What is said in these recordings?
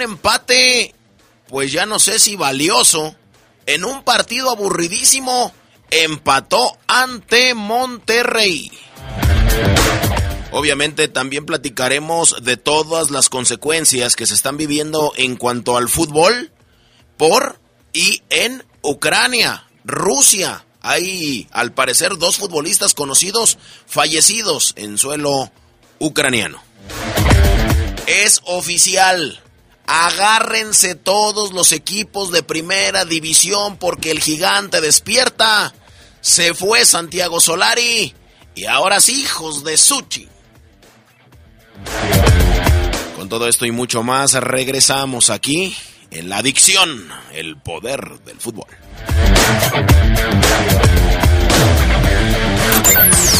Un empate, pues ya no sé si valioso, en un partido aburridísimo, empató ante Monterrey. Obviamente también platicaremos de todas las consecuencias que se están viviendo en cuanto al fútbol por y en Ucrania, Rusia. Hay al parecer dos futbolistas conocidos fallecidos en suelo ucraniano. Es oficial. Agárrense todos los equipos de primera división porque el gigante despierta. Se fue Santiago Solari. Y ahora sí, hijos de Suchi. Con todo esto y mucho más, regresamos aquí en la adicción, el poder del fútbol.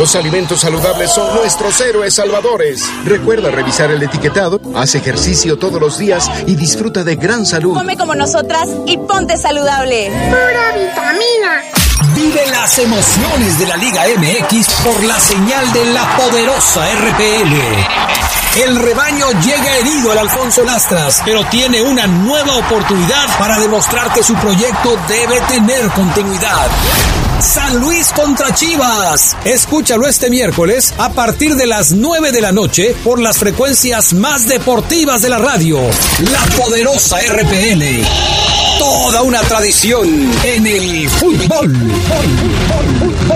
Los alimentos saludables son nuestros héroes salvadores. Recuerda revisar el etiquetado, haz ejercicio todos los días y disfruta de gran salud. Come como nosotras y ponte saludable. Pura vitamina. Vive las emociones de la Liga MX por la señal de la poderosa RPL. El rebaño llega herido al Alfonso Lastras, pero tiene una nueva oportunidad para demostrar que su proyecto debe tener continuidad. San Luis contra Chivas. Escúchalo este miércoles a partir de las 9 de la noche por las frecuencias más deportivas de la radio. La poderosa RPL. Toda una tradición en el fútbol.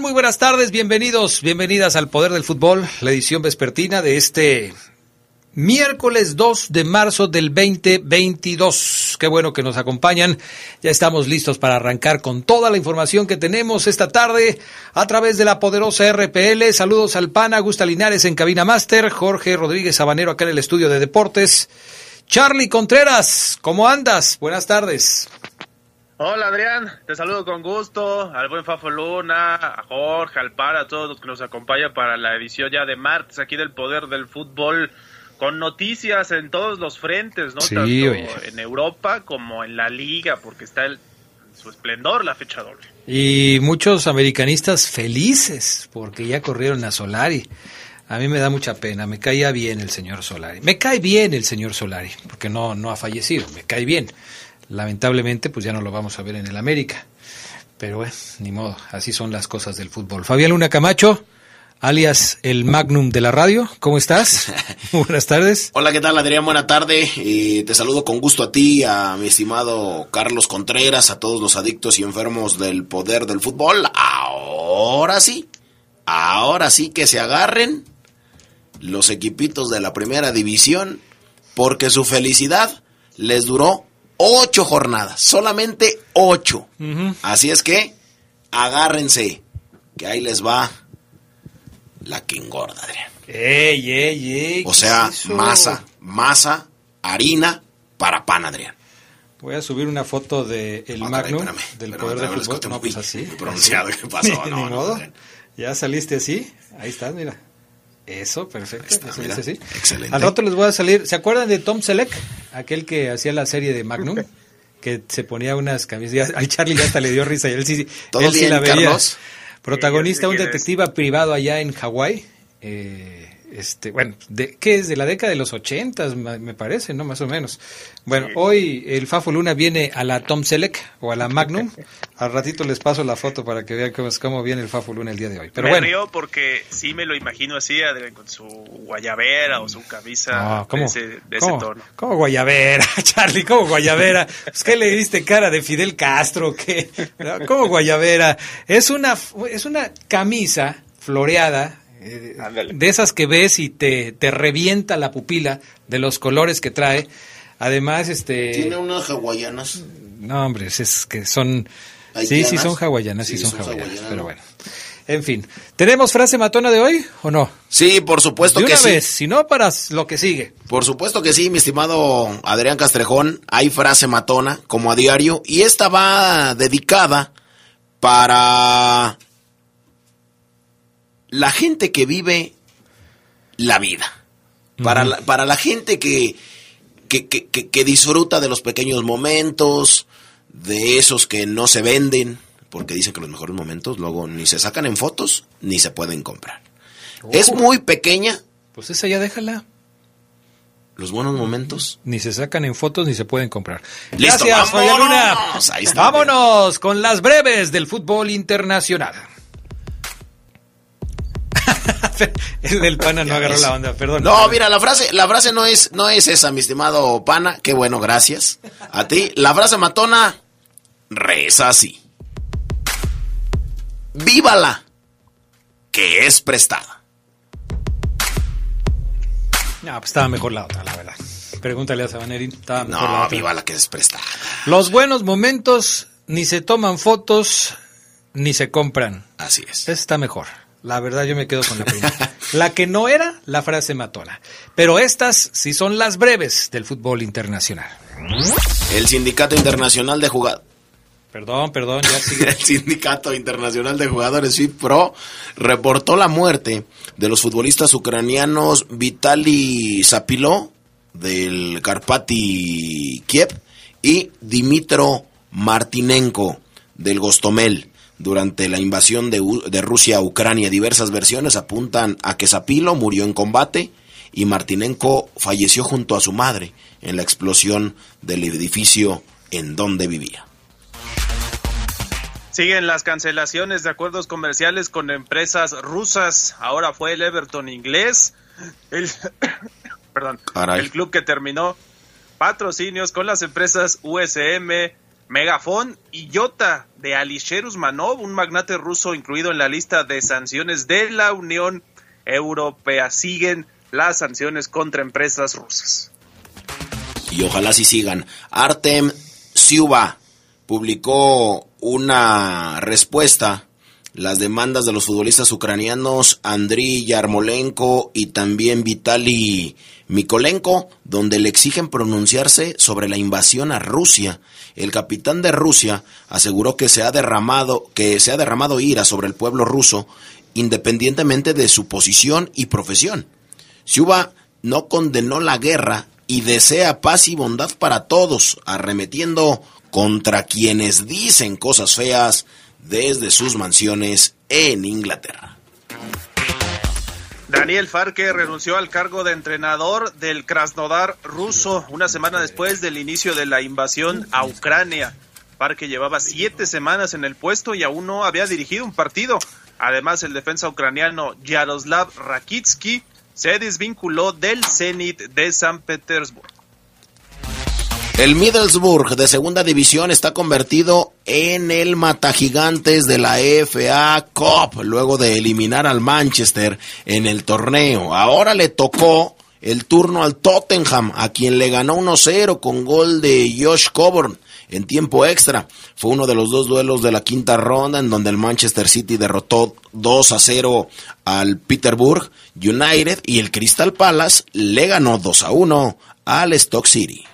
Muy buenas tardes, bienvenidos, bienvenidas al Poder del Fútbol, la edición vespertina de este miércoles 2 de marzo del 2022. Qué bueno que nos acompañan. Ya estamos listos para arrancar con toda la información que tenemos esta tarde a través de la poderosa RPL. Saludos al PAN, Augusta Linares en Cabina Master, Jorge Rodríguez Sabanero acá en el estudio de deportes. Charlie Contreras, ¿cómo andas? Buenas tardes. Hola Adrián, te saludo con gusto, al buen Fafo Luna, a Jorge, al Para, a todos los que nos acompañan para la edición ya de martes aquí del Poder del Fútbol, con noticias en todos los frentes, ¿no? Sí, Tanto oye. en Europa como en la Liga, porque está el, en su esplendor la fecha doble. Y muchos americanistas felices porque ya corrieron a Solari. A mí me da mucha pena, me caía bien el señor Solari. Me cae bien el señor Solari, porque no, no ha fallecido, me cae bien. Lamentablemente, pues ya no lo vamos a ver en el América. Pero bueno, ni modo, así son las cosas del fútbol. Fabián Luna Camacho, alias el Magnum de la radio, ¿cómo estás? Buenas tardes. Hola, ¿qué tal Adrián? Buena tarde. Eh, te saludo con gusto a ti, a mi estimado Carlos Contreras, a todos los adictos y enfermos del poder del fútbol. Ahora sí, ahora sí que se agarren los equipitos de la primera división, porque su felicidad les duró ocho jornadas, solamente ocho. Así es que agárrense, que ahí les va la que engorda, Adrián. ¡Ey, ey, ey! O ¿qué sea, es masa, masa, harina para pan, Adrián. Voy a subir una foto de el Ah, Magnum espérame, del espérame, poder espérame, que fútbol. No, pues así. muy pronunciado. ¿qué pasó? No, no, no. Ya saliste así. Ahí estás, mira. Eso, perfecto. está, excelente. Al rato les voy a salir. ¿Se acuerdan de Tom Selleck? Aquel que hacía la serie de Magnum. Que se ponía unas camisas. Al Charlie ya hasta le dio risa y él sí, ¿Todo él sí bien, la veía. Carlos? Protagonista, Sí, un detective privado allá en Hawái. Eh, este, bueno, de, ¿qué es? De la década de los ochentas, me parece, ¿no? Más o menos. Bueno, hoy el Fafo Luna viene a la Tom Selleck o a la Magnum. Al ratito les paso la foto para que vean cómo, cómo viene el Fafo Luna el día de hoy. Pero me bueno. río porque sí me lo imagino así, Adrián, con su guayabera o su camisa No, ¿cómo, de ese, de ese cómo- tono. cómo guayabera, Charlie? ¿Cómo guayabera? Pues, ¿Qué le diste cara de Fidel Castro? ¿Qué? ¿Cómo guayabera? Es una, es una camisa floreada, eh, de esas que ves y te, te revienta la pupila de los colores que trae. Además, este... Tiene unas hawaianas. No, hombre, es que son... Sí, ¿Haitianas? sí son hawaianas, sí, Sí, son, son hawaianas, hawaianas, pero ¿no? bueno. En fin, ¿tenemos frase matona de hoy o no? Sí, por supuesto de que una sí. vez, si no, para lo que sigue. Por supuesto que sí, mi estimado Adrián Castrejón. Hay frase matona, como a diario, y esta va dedicada para la gente que vive la vida. Para, la, para la gente que, que, que- que- disfruta de los pequeños momentos, de esos que no se venden, porque dicen que los mejores momentos luego ni se sacan en fotos ni se pueden comprar. Es muy pequeña. Pues esa ya déjala. Los buenos momentos. Ni se sacan en fotos ni se pueden comprar. Listo, Gracias, vámonos. Ahí está. Vámonos con las breves del fútbol internacional. El del pana no agarró la onda, perdón. No, mira, la frase, la frase no es, no es esa, mi estimado pana. Qué bueno, gracias. A ti. La frase matona reza así. Vívala, que es prestada. No, pues estaba mejor la otra, la verdad. Pregúntale a Sabanerín. Estaba mejor la No, otra. vívala, que es prestada. Los buenos momentos ni se toman fotos ni se compran. Así es. Esa está mejor. La verdad yo me quedo con la primera. la que no era la frase matona. Pero estas sí son las breves del fútbol internacional. El Sindicato Internacional de Jugadores. Perdón, perdón, ya sigue. El Sindicato Internacional de Jugadores FIPRO reportó la muerte de los futbolistas ucranianos Vitali Zapilo del Karpati Kiev y Dimitro Martinenko del Gostomel durante la invasión de, U- de Rusia a Ucrania. Diversas versiones apuntan a que Zapilo murió en combate y Martinenko falleció junto a su madre en la explosión del edificio en donde vivía. Siguen las cancelaciones de acuerdos comerciales con empresas rusas. Ahora fue el Everton inglés. El, perdón, Caray. el club que terminó patrocinios con las empresas USM, Megafon y Yota de Alisher Usmanov, un magnate ruso incluido en la lista de sanciones de la Unión Europea. Siguen las sanciones contra empresas rusas. y ojalá sí sigan. Artem Siuba publicó una respuesta las demandas de los futbolistas ucranianos Andriy Yarmolenko y también Vitali Mikolenko, donde le exigen pronunciarse sobre la invasión a Rusia. El capitán de Rusia aseguró que se ha derramado, que se ha derramado ira sobre el pueblo ruso, independientemente de su posición y profesión. Siuba no condenó la guerra y desea paz y bondad para todos, arremetiendo contra quienes dicen cosas feas desde sus mansiones en Inglaterra. Daniel Farke renunció al cargo de entrenador del Krasnodar ruso una semana después del inicio de la invasión a Ucrania. Farke llevaba siete semanas en el puesto y aún no había dirigido un partido. Además, el defensa ucraniano Yaroslav Rakitsky se desvinculó del Zenit de San Petersburgo. El Middlesbrough de segunda división está convertido en el matagigantes de la FA Cup luego de eliminar al Manchester en el torneo. Ahora le tocó el turno al Tottenham, a quien le ganó 1-0 con gol de Josh Coburn en tiempo extra. Fue uno de los dos duelos de la quinta ronda en donde el Manchester City derrotó 2 a 0 al Peterborough United y el Crystal Palace le ganó 2 a 1 al Stock City.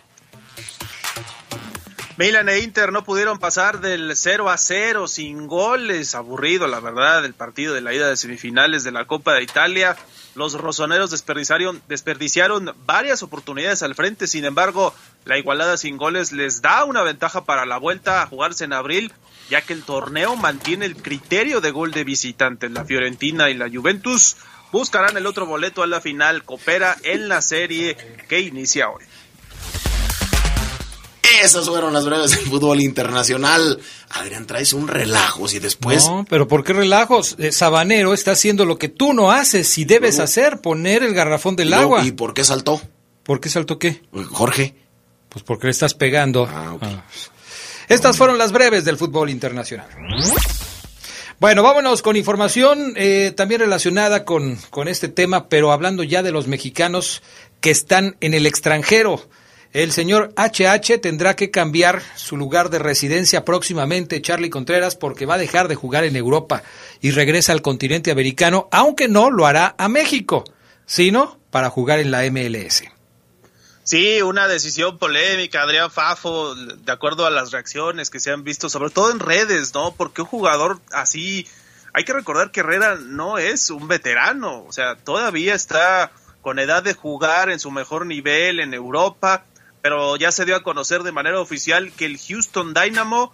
Milan e Inter no pudieron pasar del 0 a 0 sin goles. Aburrido, la verdad, el partido de la ida de semifinales de la Copa de Italia. Los rosoneros desperdiciaron, desperdiciaron varias oportunidades al frente. Sin embargo, la igualada sin goles les da una ventaja para la vuelta a jugarse en abril, ya que el torneo mantiene el criterio de gol de visitante. La Fiorentina y la Juventus buscarán el otro boleto a la final. Coopera en la serie que inicia hoy. Esas fueron las breves del fútbol internacional. Adrián, traes un relajo y después. No, pero ¿por qué relajos? Eh, Sabanero está haciendo lo que tú no haces y debes hacer, poner el garrafón del agua. ¿Y por qué saltó? ¿Por qué saltó qué? Jorge. Pues porque le estás pegando. Ah, ah. Estas fueron las breves del fútbol internacional. Bueno, vámonos con información eh, también relacionada con, con este tema, pero hablando ya de los mexicanos que están en el extranjero. El señor HH tendrá que cambiar su lugar de residencia próximamente, Charlie Contreras, porque va a dejar de jugar en Europa y regresa al continente americano, aunque no lo hará a México, sino para jugar en la MLS. Sí, una decisión polémica, Adrián Fafo, de acuerdo a las reacciones que se han visto, sobre todo en redes, ¿no? Porque un jugador así, hay que recordar que Herrera no es un veterano, o sea, todavía está con edad de jugar en su mejor nivel en Europa pero ya se dio a conocer de manera oficial que el Houston Dynamo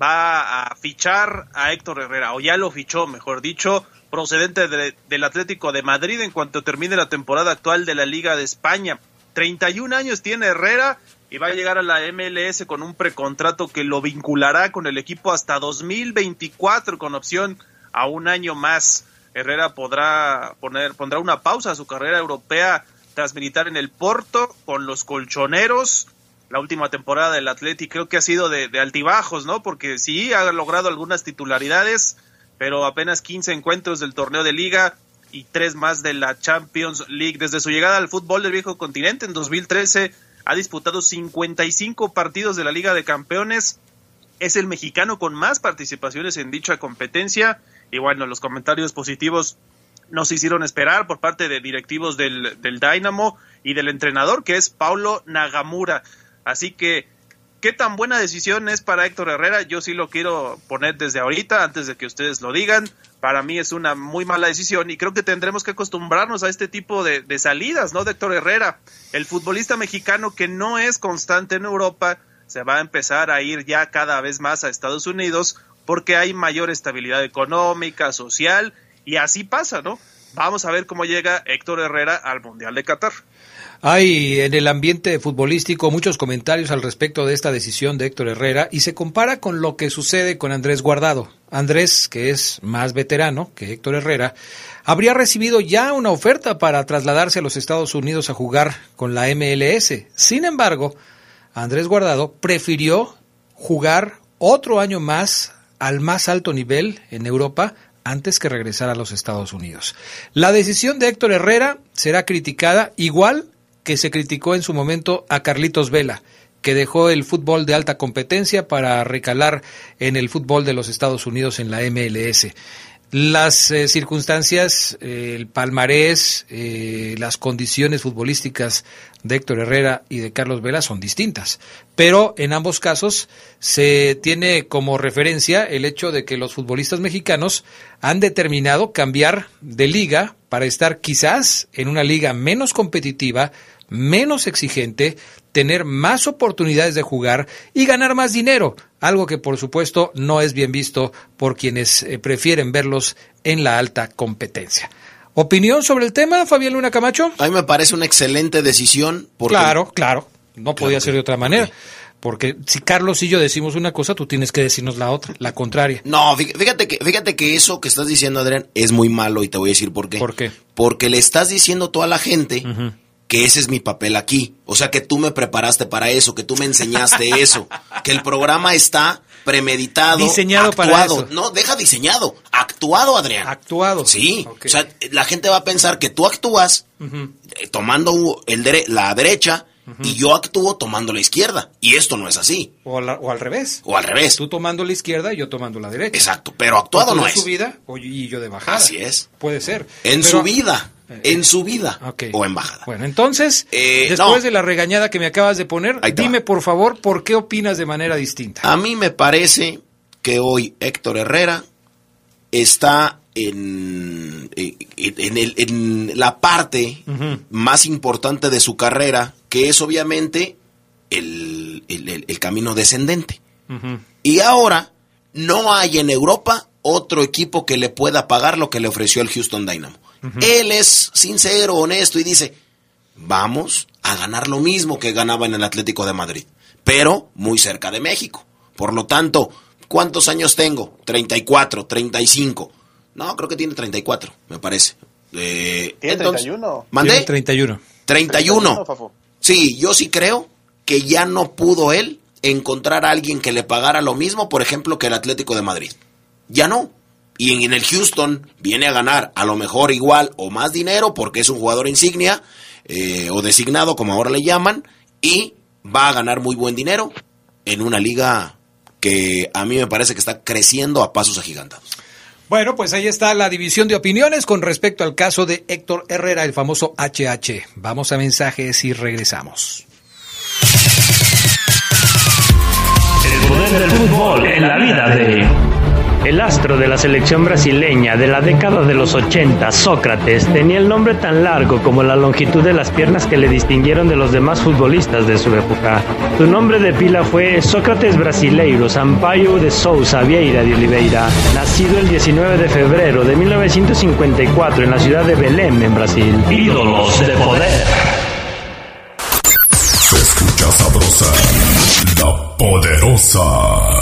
va a fichar a Héctor Herrera, o ya lo fichó, mejor dicho, procedente del Atlético de Madrid en cuanto termine la temporada actual de la Liga de España. 31 años tiene Herrera y va a llegar a la MLS con un precontrato que lo vinculará con el equipo hasta 2024 con opción a un año más. Herrera podrá poner pondrá una pausa a su carrera europea tras militar en el Porto con los colchoneros. La última temporada del Atlético creo que ha sido de, altibajos, ¿no? Porque sí ha logrado algunas titularidades, pero apenas 15 encuentros del torneo de liga y tres más de la Champions League. Desde su llegada al fútbol del viejo continente en 2013 ha disputado 55 partidos de la Liga de Campeones. Es el mexicano con más participaciones en dicha competencia. Y bueno, los comentarios positivos nos hicieron esperar por parte de directivos del, del Dynamo y del entrenador que es Paulo Nagamura. Así que, ¿qué tan buena decisión es para Héctor Herrera? Yo sí lo quiero poner desde ahorita, antes de que ustedes lo digan. Para mí es una muy mala decisión y creo que tendremos que acostumbrarnos a este tipo de, de salidas, ¿no? De Héctor Herrera, el futbolista mexicano que no es constante en Europa, se va a empezar a ir ya cada vez más a Estados Unidos porque hay mayor estabilidad económica, social y así pasa, ¿no? Vamos a ver cómo llega Héctor Herrera al Mundial de Qatar. Hay en el ambiente futbolístico muchos comentarios al respecto de esta decisión de Héctor Herrera y se compara con lo que sucede con Andrés Guardado. Andrés, que es más veterano que Héctor Herrera, habría recibido ya una oferta para trasladarse a los Estados Unidos a jugar con la MLS. Sin embargo, Andrés Guardado prefirió jugar otro año más al más alto nivel en Europa antes que regresar a los Estados Unidos. La decisión de Héctor Herrera será criticada igual que se criticó en su momento a Carlitos Vela, que dejó el fútbol de alta competencia para recalar en el fútbol de los Estados Unidos en la MLS. Las eh, circunstancias, eh, el palmarés, eh, las condiciones futbolísticas de Héctor Herrera y de Carlos Vela son distintas. Pero en ambos casos se tiene como referencia el hecho de que los futbolistas mexicanos han determinado cambiar de liga para estar quizás en una liga menos competitiva, menos exigente, tener más oportunidades de jugar y ganar más dinero, algo que por supuesto no es bien visto por quienes eh, prefieren verlos en la alta competencia. ¿Opinión sobre el tema, Fabián Luna Camacho? A mí me parece una excelente decisión. Porque... Claro, claro, no podía ser de otra manera. Porque si Carlos y yo decimos una cosa, tú tienes que decirnos la otra, la contraria. No, fíjate que, fíjate que eso que estás diciendo, Adrián, es muy malo y te voy a decir por qué. ¿Por qué? Porque le estás diciendo a toda la gente que ese es mi papel aquí. O sea, que tú me preparaste para eso, que tú me enseñaste eso, que el programa está premeditado, diseñado actuado. para eso. No, deja diseñado, actuado, Adrián. Actuado. Sí, okay. o sea, la gente va a pensar que tú actúas uh -huh. tomando el dere la derecha uh -huh. y yo actúo tomando la izquierda. Y esto no es así. O, la, o, al revés. O al revés. Tú tomando la izquierda y yo tomando la derecha. Exacto, pero actuado o no es. subida y yo de bajada. Así es. Puede ser. En pero, subida. En subida okay. o en bajada. Bueno, entonces, eh, después no. de la regañada que me acabas de poner, dime va. por favor por qué opinas de manera distinta. A mí me parece que hoy Héctor Herrera está en, en, el, en la parte uh -huh. más importante de su carrera, que es obviamente el, el, el camino descendente. Uh -huh. Y ahora no hay en Europa otro equipo que le pueda pagar lo que le ofreció el Houston Dynamo. Uh -huh. Él es sincero, honesto y dice, vamos a ganar lo mismo que ganaba en el Atlético de Madrid, pero muy cerca de México. Por lo tanto, ¿Cuántos años tengo? 34, 35. No, creo que tiene 34, me parece. Eh, ¿Tiene entonces, 31? ¿Mandé? Tiene 31. 31. 31 sí, yo sí creo que ya no pudo él encontrar a alguien que le pagara lo mismo, por ejemplo, que el Atlético de Madrid. Ya no. Y en el Houston viene a ganar a lo mejor igual o más dinero porque es un jugador insignia eh, o designado, como ahora le llaman, y va a ganar muy buen dinero en una liga que a mí me parece que está creciendo a pasos agigantados. Bueno, pues ahí está la división de opiniones con respecto al caso de Héctor Herrera, el famoso HH. Vamos a mensajes y regresamos. El poder del fútbol en la vida de... El astro de la selección brasileña de la década de los 80, Sócrates, tenía el nombre tan largo como la longitud de las piernas que le distinguieron de los demás futbolistas de su época. Su nombre de pila fue Sócrates Brasileiro Sampaio de Souza Vieira de Oliveira, nacido el 19 de febrero de 1954 en la ciudad de Belém, en Brasil. Ídolos de poder. Se escucha sabrosa, la poderosa.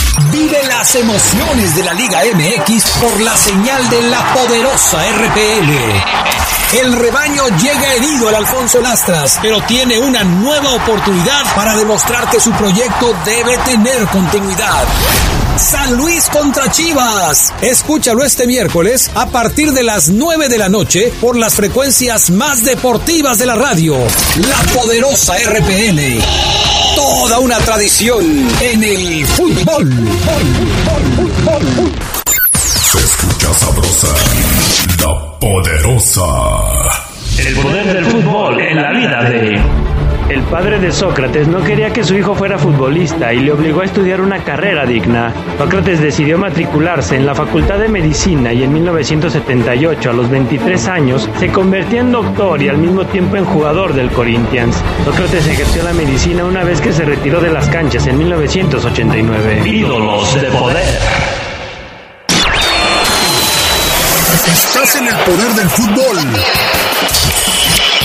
Vive las emociones de la Liga MX por la señal de la poderosa RPL. El rebaño llega herido al Alfonso Lastras, pero tiene una nueva oportunidad para demostrar que su proyecto debe tener continuidad. San Luis contra Chivas. Escúchalo este miércoles a partir de las 9 de la noche por las frecuencias más deportivas de la radio. La poderosa RPL. Toda una tradición en el fútbol. Se escucha sabrosa, la poderosa. El poder del fútbol en la vida de... El padre de Sócrates no quería que su hijo fuera futbolista y le obligó a estudiar una carrera digna. Sócrates decidió matricularse en la Facultad de Medicina y en 1978, a los 23 años, se convirtió en doctor y al mismo tiempo en jugador del Corinthians. Sócrates ejerció la medicina una vez que se retiró de las canchas en 1989. Ídolos de poder. Estás en el poder del fútbol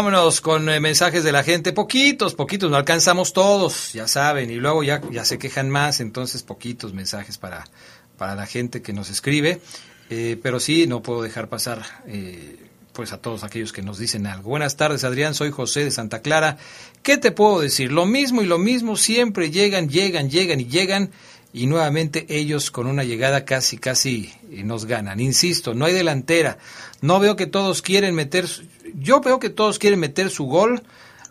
Vámonos con eh, mensajes de la gente, poquitos, poquitos, no alcanzamos todos, ya saben, y luego ya, ya se quejan más, entonces poquitos mensajes para, para la gente que nos escribe, eh, pero sí, no puedo dejar pasar eh, pues a todos aquellos que nos dicen algo. Buenas tardes, Adrián, soy José de Santa Clara. ¿Qué te puedo decir? Lo mismo y lo mismo, siempre llegan, llegan, llegan y llegan y nuevamente ellos con una llegada casi, casi nos ganan. Insisto, no hay delantera. No veo que todos quieren meter, yo veo que todos quieren meter su gol.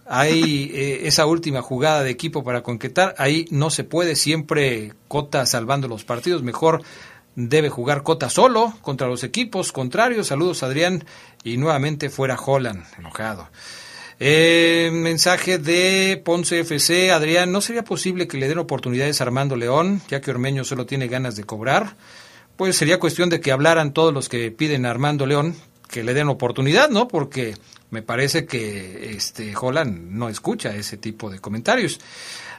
Hay eh, esa última jugada de equipo para concretar. Ahí no se puede siempre Cota salvando los partidos. Mejor debe jugar Cota solo contra los equipos contrarios. Saludos Adrián y nuevamente fuera Holland, enojado. Eh, mensaje de Ponce FC, Adrián, ¿no sería posible que le den oportunidades a Armando León, ya que Ormeño solo tiene ganas de cobrar? Pues sería cuestión de que hablaran todos los que piden a Armando León, que le den oportunidad, ¿no? Porque me parece que este Holland no escucha ese tipo de comentarios.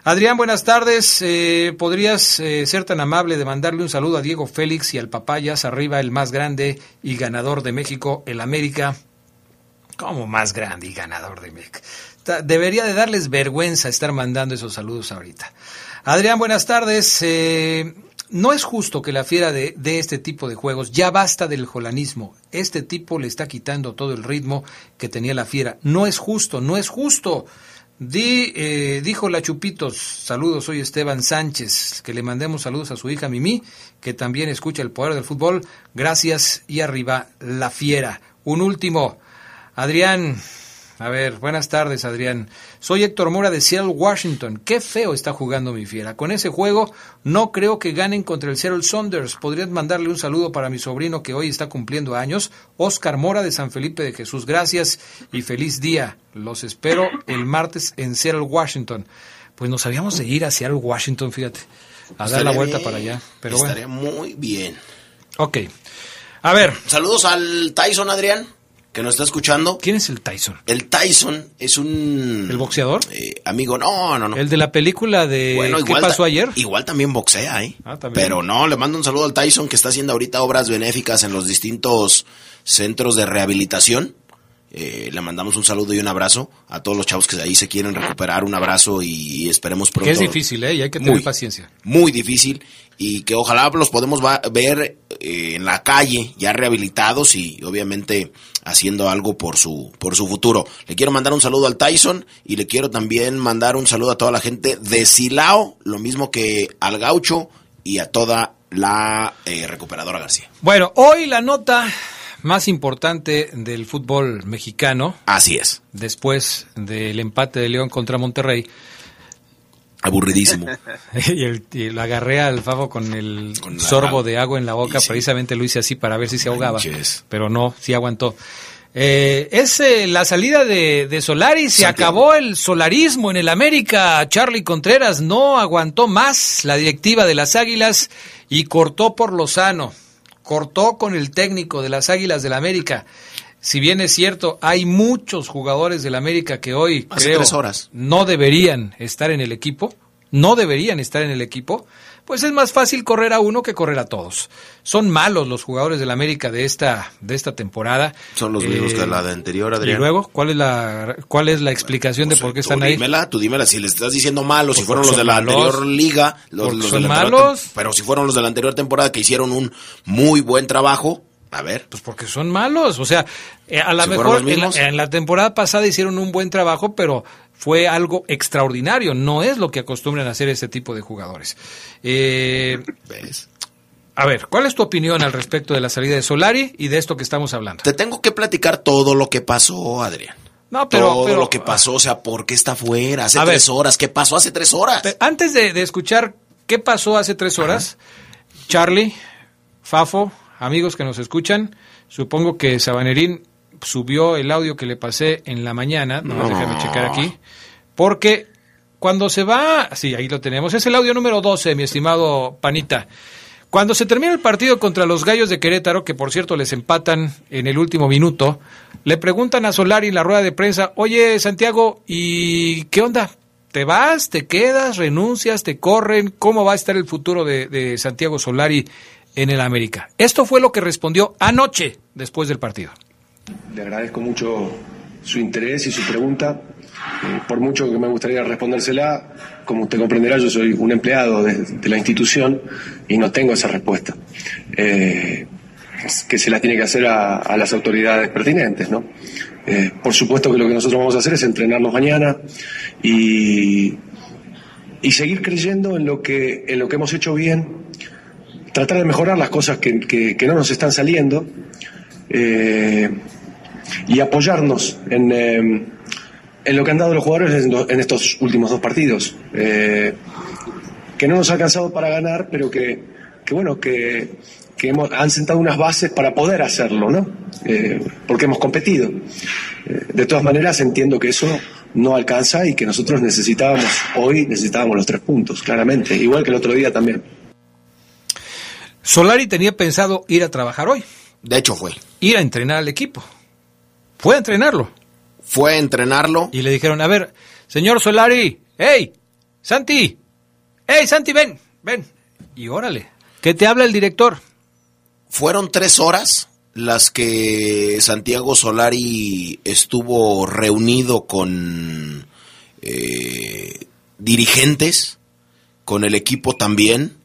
Adrián, buenas tardes. Eh, ¿Podrías eh, ser tan amable de mandarle un saludo a Diego Félix y al Papayas, arriba el más grande y ganador de México, el América? como más grande y ganador de México? Debería de darles vergüenza estar mandando esos saludos ahorita. Adrián, buenas tardes. Eh, no es justo que la fiera de, de, este tipo de juegos, ya basta del jolanismo. Este tipo le está quitando todo el ritmo que tenía la fiera. No es justo, no es justo. Di, eh, dijo la Chupitos, saludos, soy Esteban Sánchez, que le mandemos saludos a su hija Mimi, que también escucha el poder del fútbol. Gracias y arriba la fiera. Un último, Adrián, a ver, buenas tardes, Adrián. Soy Héctor Mora de Seattle, Washington. Qué feo está jugando mi fiera. Con ese juego no creo que ganen contra el Seattle Saunders. ¿Podrías mandarle un saludo para mi sobrino que hoy está cumpliendo años? Oscar Mora de San Felipe de Jesús. Gracias y feliz día. Los espero el martes en Seattle, Washington. Pues nos habíamos de ir a Seattle, Washington, fíjate. A dar la vuelta para allá. Pero estaría muy bien. Ok. A ver. Saludos al Tyson, Adrián que nos está escuchando. ¿Quién es el Tyson? El Tyson es un... ¿El boxeador? Eh, amigo, no, no, no. El de la película de ¿Qué pasó ayer? Igual también boxea, ¿eh? Ah, también. Pero no, le mando un saludo al Tyson que está haciendo ahorita obras benéficas en los distintos centros de rehabilitación. Eh, le mandamos un saludo y un abrazo a todos los chavos que ahí se quieren recuperar, un abrazo y, esperemos pronto. Que es difícil, ¿eh? Y hay que tener paciencia. Muy difícil y que ojalá los podemos ver eh, en la calle ya rehabilitados y obviamente haciendo algo por su por su futuro. Le quiero mandar un saludo al Tyson y le quiero también mandar un saludo a toda la gente de Silao, lo mismo que al Gaucho y a toda la eh, recuperadora García. Bueno, hoy la nota más importante del fútbol mexicano. Así es. Después del empate de León contra Monterrey. Aburridísimo. y, el, agarré al Favo con el sorbo de agua en la boca. Precisamente lo hice así para ver si se ahogaba. Pero no, sí aguantó. Eh, es eh, la salida de, de Solari, se acabó el solarismo en el América. Charlie Contreras no aguantó más la directiva de las Águilas y cortó por lo sano cortó con el técnico de las Águilas del la América. Si bien es cierto, hay muchos jugadores del América que hoy creo no deberían estar en el equipo, no deberían estar en el equipo, pues es más fácil correr a uno que correr a todos. Son malos los jugadores del América de esta de esta temporada. Son los mismos que la de anterior, Adrián. Y luego, ¿cuál es la cuál es la explicación de por qué están ahí? Dímela, tú dímela, si le estás diciendo malos, si pues fueron los de la anterior liga, los, los son malos, pero si fueron los de la anterior temporada que hicieron un muy buen trabajo, a ver. Pues porque son malos. O sea, eh, a lo mejor en la, temporada pasada hicieron un buen trabajo, pero fue algo extraordinario. No es lo que acostumbran hacer este tipo de jugadores. Eh, A ver, ¿cuál es tu opinión al respecto de la salida de Solari y de esto que estamos hablando? Te tengo que platicar todo lo que pasó, Adrián. No, pero, todo lo que pasó, o sea, ¿por qué está fuera? Hace tres horas, ¿qué pasó hace tres horas? Antes de, escuchar qué pasó hace tres horas, Charlie, Fafo, amigos que nos escuchan, supongo que Sabanerín subió el audio que le pasé en la mañana, no, déjame checar aquí, porque cuando se va, sí, ahí lo tenemos, es el audio número 12, mi estimado Panita. Cuando se termina el partido contra los Gallos de Querétaro, que por cierto les empatan en el último minuto, le preguntan a Solari en la rueda de prensa, oye Santiago, ¿y qué onda? ¿Te vas? ¿Te quedas? ¿Renuncias? ¿Te corren? ¿Cómo va a estar el futuro de, de Santiago Solari en el América. Esto fue lo que respondió anoche después del partido. Le agradezco mucho su interés y su pregunta. Eh, por mucho que me gustaría respondérsela, como usted comprenderá, yo soy un empleado de, la institución y no tengo esa respuesta. Eh, que se la tiene que hacer a, las autoridades pertinentes, ¿no? Eh, por supuesto que lo que nosotros vamos a hacer es entrenarnos mañana y, y seguir creyendo en lo que en lo que hemos hecho bien, tratar de mejorar las cosas que, que, no nos están saliendo y apoyarnos en, em, en, lo que han dado los jugadores en, estos últimos dos partidos. Eh, que no nos ha alcanzado para ganar, pero que, que bueno, que, que hemos, han sentado unas bases para poder hacerlo, ¿no? Eh, porque hemos competido. Eh, de todas maneras, entiendo que eso no alcanza y que nosotros necesitábamos, hoy necesitábamos los tres puntos, claramente, igual que el otro día también. Solari tenía pensado ir a trabajar hoy. De hecho fue. Ir a entrenar al equipo. Fue a entrenarlo. Fue a entrenarlo. Y le dijeron, a ver, señor Solari, hey, Santi, hey, Santi, ven, ven. Y órale, ¿qué te habla el director? Fueron tres horas las que Santiago Solari estuvo reunido con eh, dirigentes, con el equipo también,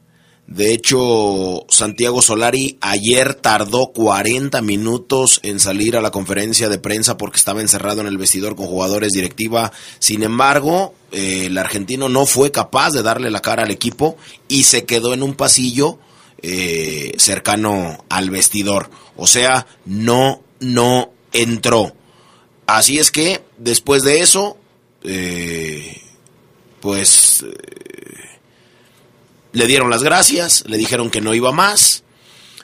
de hecho, Santiago Solari ayer tardó 40 minutos en salir a la conferencia de prensa porque estaba encerrado en el vestidor con jugadores directiva. Sin embargo, eh, el argentino no fue capaz de darle la cara al equipo y se quedó en un pasillo eh, cercano al vestidor. O sea, no, no entró. Así es que, después de eso, eh, pues le dieron las gracias, le dijeron que no iba más,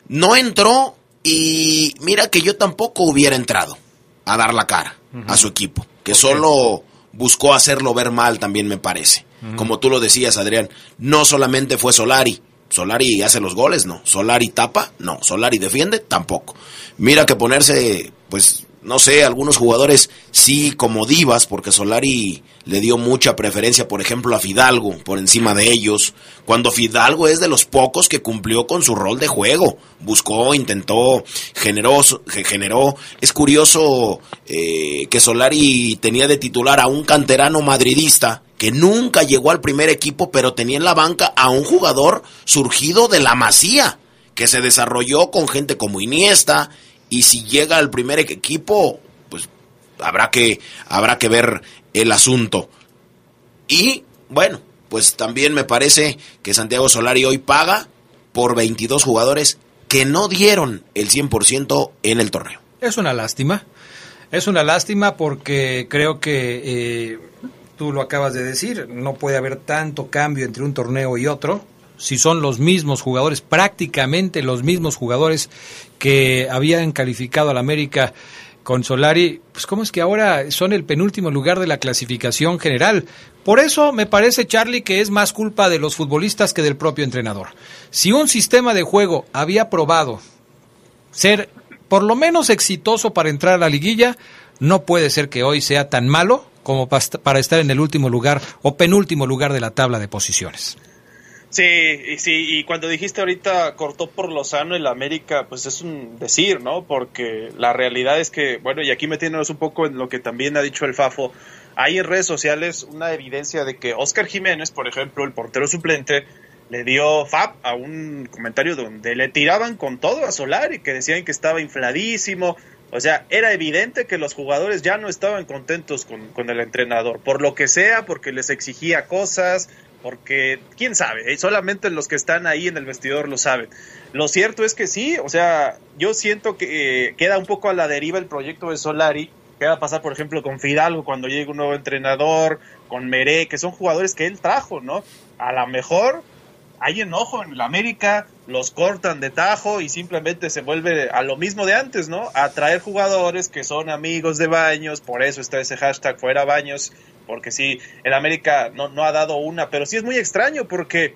no entró y mira que yo tampoco hubiera entrado a dar la cara a su equipo, que solo buscó hacerlo ver mal también me parece. Como tú lo decías, Adrián, no solamente fue Solari, Solari hace los goles, no. Solari tapa, no. Solari defiende, tampoco. Mira que ponerse, pues, no sé, algunos jugadores sí como divas, porque Solari le dio mucha preferencia, por ejemplo, a Fidalgo por encima de ellos, cuando Fidalgo es de los pocos que cumplió con su rol de juego, buscó, intentó, generó, generó. Es curioso eh, que Solari tenía de titular a un canterano madridista que nunca llegó al primer equipo, pero tenía en la banca a un jugador surgido de la masía, que se desarrolló con gente como Iniesta, y si llega al primer equipo, pues habrá que, habrá que ver el asunto. Y bueno, pues también me parece que Santiago Solari hoy paga por 22 jugadores que no dieron el 100% en el torneo. Es una lástima. Es una lástima porque creo que eh, tú lo acabas de decir, no puede haber tanto cambio entre un torneo y otro si son los mismos jugadores, prácticamente los mismos jugadores que habían calificado al América con Solari, pues cómo es que ahora son el penúltimo lugar de la clasificación general. Por eso me parece, Charlie, que es más culpa de los futbolistas que del propio entrenador. Si un sistema de juego había probado ser por lo menos exitoso para entrar a la liguilla, no puede ser que hoy sea tan malo como para estar en el último lugar o penúltimo lugar de la tabla de posiciones. Sí, y sí, y cuando dijiste ahorita cortó por Lozano el América, pues es un decir, ¿no? Porque la realidad es que, bueno, y aquí metiéndonos un poco en lo que también ha dicho el Fafo, hay en redes sociales una evidencia de que Oscar Jiménez, por ejemplo, el portero suplente, le dio FAP a un comentario donde le tiraban con todo a Solari, que decían que estaba infladísimo. O sea, era evidente que los jugadores ya no estaban contentos con, con el entrenador, por lo que sea, porque les exigía cosas, porque quién sabe, eh, solamente los que están ahí en el vestidor lo saben. Lo cierto es que sí, o sea, yo siento que eh, queda un poco a la deriva el proyecto de Solari. ¿Qué va a pasar, por ejemplo, con Fidalgo cuando llegue un nuevo entrenador, con Meré, que son jugadores que él trajo, ¿no? A lo mejor hay enojo en el América, los cortan de tajo y simplemente se vuelve a lo mismo de antes, ¿no? A traer jugadores que son amigos de Baños, por eso está ese hashtag fuera Baños, porque sí, el América no, no ha dado una, pero sí es muy extraño porque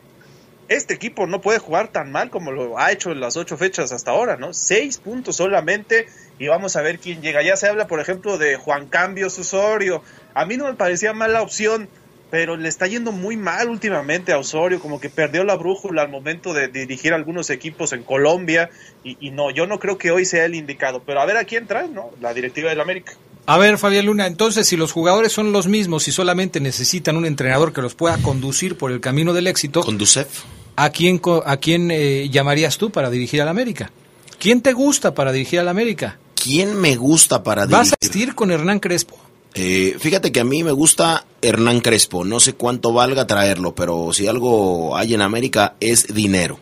este equipo no puede jugar tan mal como lo ha hecho en las ocho fechas hasta ahora, ¿no? Seis puntos solamente y vamos a ver quién llega. Ya se habla, por ejemplo, de Juan Cambios Osorio. A mí no me parecía mala opción pero le está yendo muy mal últimamente a Osorio, como que perdió la brújula al momento de dirigir algunos equipos en Colombia, y, no, yo no creo que hoy sea el indicado, pero a ver a quién trae, ¿no? La directiva del América. A ver, Fabián Luna, entonces si los jugadores son los mismos y solamente necesitan un entrenador que los pueda conducir por el camino del éxito, Conducef. ¿a quién, co- a quién eh, llamarías tú para dirigir al América? ¿Quién te gusta para dirigir al América? ¿Quién me gusta para ¿Vas a dirigir? asistir con Hernán Crespo? Eh, fíjate que a mí me gusta Hernán Crespo. No sé cuánto valga traerlo, pero si algo hay en América es dinero.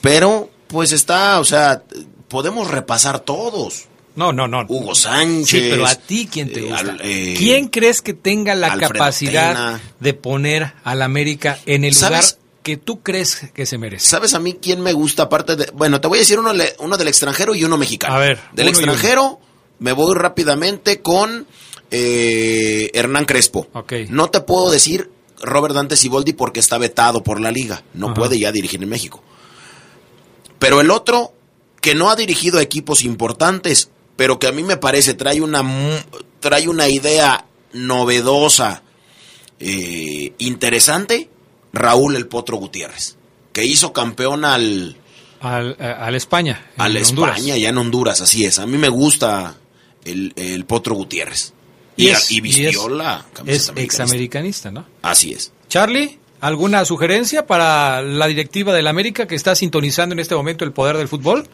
Pero, pues está, o sea, podemos repasar todos. No, no, no. Hugo Sánchez. Sí, pero a ti, ¿quién te eh, gusta? eh, ¿Quién crees que tenga la Alfredo capacidad Tena. de poner al América en el lugar que tú crees que se merece? ¿Sabes a mí quién me gusta aparte de... Bueno, te voy a decir uno, del extranjero y uno mexicano. A ver, Del extranjero me voy rápidamente con eh, Hernán Crespo. Ok. No te puedo decir Robert Dante Siboldi porque está vetado por la liga. No Ajá. puede ya dirigir en México. Pero el otro, que no ha dirigido equipos importantes, pero que a mí me parece trae una, trae una idea novedosa, eh, interesante, Raúl El Potro Gutiérrez, que hizo campeón al, Al, eh, al España. al. España, ya en Honduras, así es. A mí me gusta el, el Potro Gutiérrez. Y, es- y vistió es- la camiseta Es americanista. examericanista, ¿no? Así es. Charlie, ¿alguna sugerencia para la directiva del América que está sintonizando en este momento el poder del fútbol?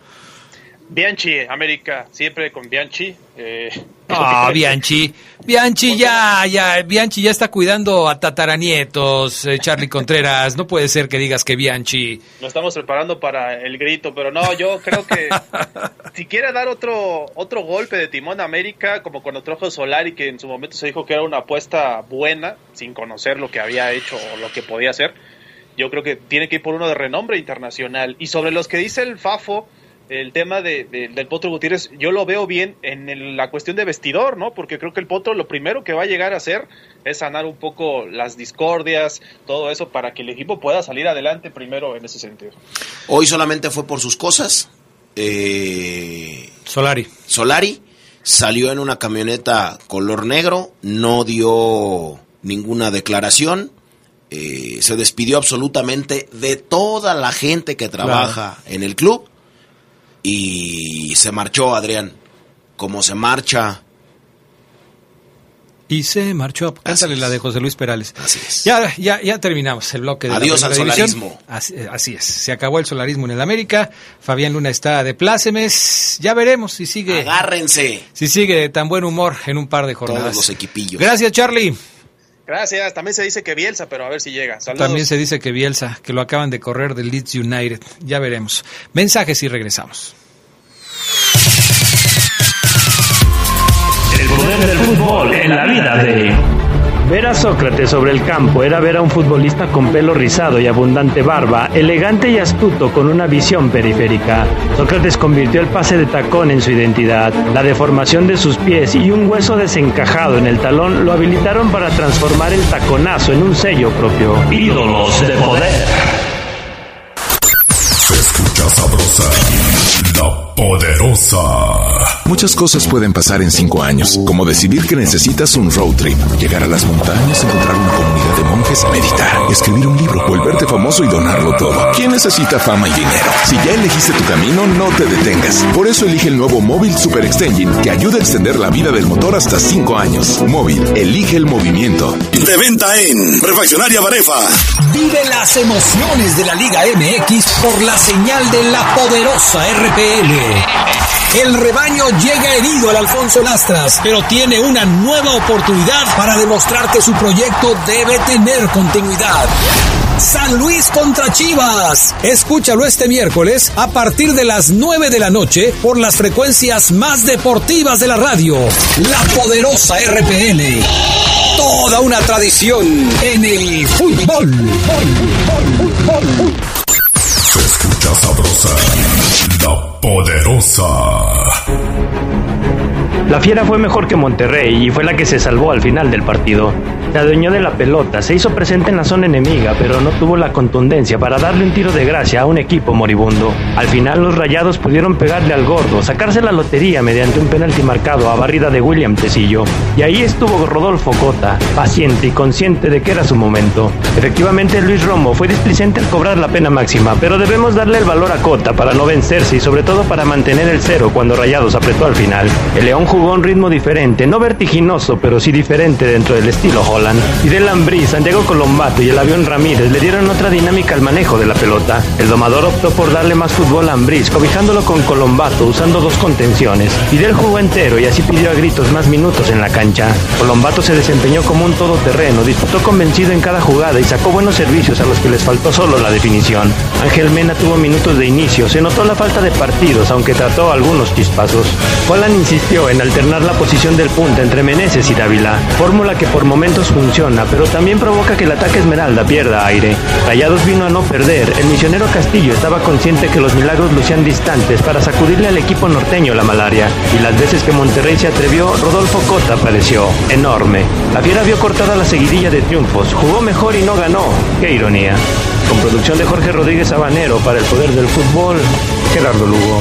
Bianchi, América, siempre con Bianchi. eh, Ah, Bianchi. Bianchi ya, ya, Bianchi ya está cuidando a tataranietos, eh, Charlie Contreras. No puede ser que digas que Bianchi. Nos estamos preparando para el grito, pero no, yo creo que si quiere dar otro otro golpe de timón a América, como cuando trajo Solari, que en su momento se dijo que era una apuesta buena, sin conocer lo que había hecho o lo que podía hacer, yo creo que tiene que ir por uno de renombre internacional. Y sobre los que dice el Fafo, el tema de, de- del Potro Gutiérrez, yo lo veo bien en el- la cuestión de vestidor, ¿no? Porque creo que el Potro lo primero que va a llegar a hacer es sanar un poco las discordias, todo eso, para que el equipo pueda salir adelante primero en ese sentido. Hoy solamente fue por sus cosas. Eh, Solari. Solari salió en una camioneta color negro, no dio ninguna declaración, eh, se despidió absolutamente de toda la gente que trabaja en el club y se marchó Adrián, como se marcha. Y se marchó. Cántale la de José Luis Perales. Así es. Ya, ya, ya terminamos el bloque de Adiós al solarismo. Así, así es. Se acabó el solarismo en el América. Fabián Luna está de plácemes. Ya veremos si sigue. Agárrense. Si sigue de tan buen humor en un par de jornadas. Todos los equipillos. Gracias, Charlie. Gracias, también se dice que Bielsa, pero a ver si llega. Saludos. También se dice que Bielsa, que lo acaban de correr del Leeds United. Ya veremos. Mensajes y regresamos. El poder del fútbol en la vida de... Ver a Sócrates sobre el campo era ver a un futbolista con pelo rizado y abundante barba, elegante y astuto con una visión periférica. Sócrates convirtió el pase de tacón en su identidad. La deformación de sus pies y un hueso desencajado en el talón lo habilitaron para transformar el taconazo en un sello propio. Ídolos de poder. Se escucha sabrosa, la poderosa. Muchas cosas pueden pasar en cinco años, como decidir que necesitas un road trip, llegar a las montañas, encontrar una comunidad de monjes, meditar, escribir un libro, volverte famoso y donarlo todo. ¿Quién necesita fama y dinero? Si ya elegiste tu camino, no te detengas. Por eso elige el nuevo Móvil Super Extension, que ayuda a extender la vida del motor hasta cinco años. Móvil, elige el movimiento. De venta en Refaccionaria Barefa. Vive las emociones de la Liga MX por la señal de la poderosa RPL. El rebaño llega herido al Alfonso Lastras, pero tiene una nueva oportunidad para demostrar que su proyecto debe tener continuidad. San Luis contra Chivas. Escúchalo este miércoles a partir de las 9 de la noche por las frecuencias más deportivas de la radio. La poderosa RPL. Toda una tradición en el fútbol. Se escucha sabrosa, la poderosa. La Fiera fue mejor que Monterrey y fue la que se salvó al final del partido. Se adueñó de la pelota, se hizo presente en la zona enemiga, pero no tuvo la contundencia para darle un tiro de gracia a un equipo moribundo. Al final los rayados pudieron pegarle al gordo, sacarse la lotería mediante un penalti marcado a barrida de William Tecillo. Y ahí estuvo Rodolfo Cota, paciente y consciente de que era su momento. Efectivamente Luis Romo fue displicente al cobrar la pena máxima, pero debemos darle el valor a Cota para no vencerse y sobre todo para mantener el cero cuando Rayados apretó al final. El León jugó a un ritmo diferente, no vertiginoso, pero sí diferente dentro del estilo Holland. Y del Lambrí, Santiago Colombato y el avión Ramírez le dieron otra dinámica al manejo de la pelota. El domador optó por darle más fútbol a Ambriz, cobijándolo con Colombato usando dos contenciones. Y del jugó entero y así pidió a gritos más minutos en la cancha. Colombato se desempeñó como un todoterreno, disputó convencido en cada jugada y sacó buenos servicios a los que les faltó solo la definición. Ángel Mena tuvo minutos de inicio, se notó la falta de partidos, aunque trató algunos chispazos. Holland insistió en alternar la posición del punta entre Meneses y Dávila, fórmula que por momentos funciona, pero también provoca que el ataque Esmeralda pierda aire. Rayados vino a no perder. El misionero Castillo estaba consciente que los milagros lucían distantes para sacudirle al equipo norteño la malaria. Y las veces que Monterrey se atrevió, Rodolfo Cota apareció. Enorme. La fiera vio cortada la seguidilla de triunfos. Jugó mejor y no ganó. Qué ironía. Con producción de Jorge Rodríguez Habanero para el poder del fútbol, Gerardo Lugo.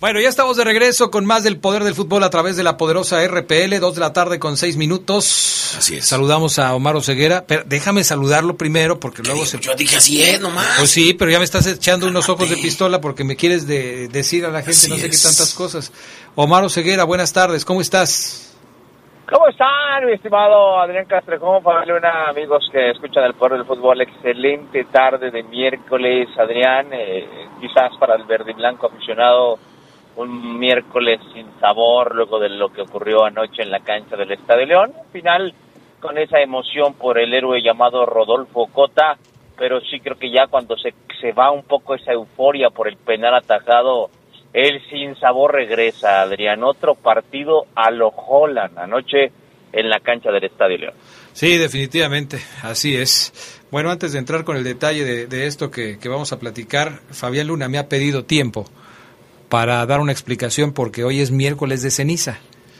Bueno, ya estamos de regreso con más del poder del fútbol a través de la poderosa RPL, dos de la tarde con seis minutos. Así es. Saludamos a Omar Oseguera, pero déjame saludarlo primero porque luego se... Yo dije así es nomás. Pues sí, pero ya me estás echando unos ojos de pistola porque me quieres de, decir a la gente Así no sé qué tantas cosas. Omar Oseguera, buenas tardes, ¿cómo estás? ¿Cómo están, mi estimado Adrián Castrejón, Pablo Luna, amigos que escuchan el poder del fútbol? Excelente tarde de miércoles, Adrián. eh, quizás para el verde y blanco aficionado, un miércoles sin sabor luego de lo que ocurrió anoche en la cancha del Estadio León. Final con esa emoción por el héroe llamado Rodolfo Cota, pero sí creo que ya cuando se, se va un poco esa euforia por el penal atajado, el sin sabor regresa, Adrián. Otro partido a lo Holland anoche en la cancha del Estadio León. Sí, definitivamente, así es. Bueno, antes de entrar con el detalle de, esto que vamos a platicar, Fabián Luna me ha pedido tiempo para dar una explicación porque hoy es miércoles de ceniza.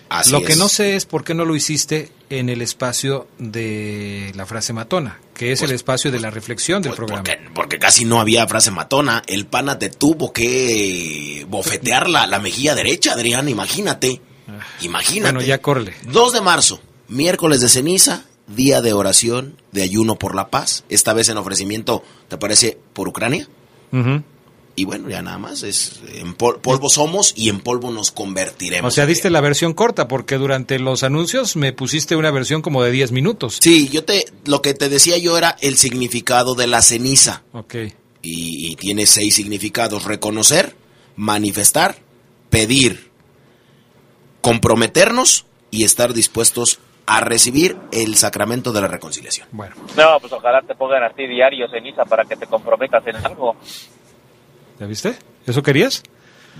Así lo que no sé es por qué no lo hiciste en el espacio de la frase matona, que es el espacio de la reflexión del programa. Pues, Porque, porque casi no había frase matona. El pana te tuvo que bofetear la, la mejilla derecha, Adrián, imagínate. Imagínate. Ah. Bueno, ya córrele. 2 de marzo, miércoles de ceniza, día de oración, de ayuno por la paz. Esta vez en ofrecimiento, ¿te parece por Ucrania? Y bueno, ya nada más, es en pol- polvo somos y en polvo nos convertiremos. O sea, diste la versión corta porque durante los anuncios me pusiste una versión como de 10 minutos. Sí, yo te, lo que te decía yo era el significado de la ceniza. Ok. Y, y tiene seis significados. Reconocer, manifestar, pedir, comprometernos y estar dispuestos a recibir el sacramento de la reconciliación. Bueno. No, pues ojalá te pongan a ti diario ceniza para que te comprometas en algo. ¿Ya viste? ¿Eso querías?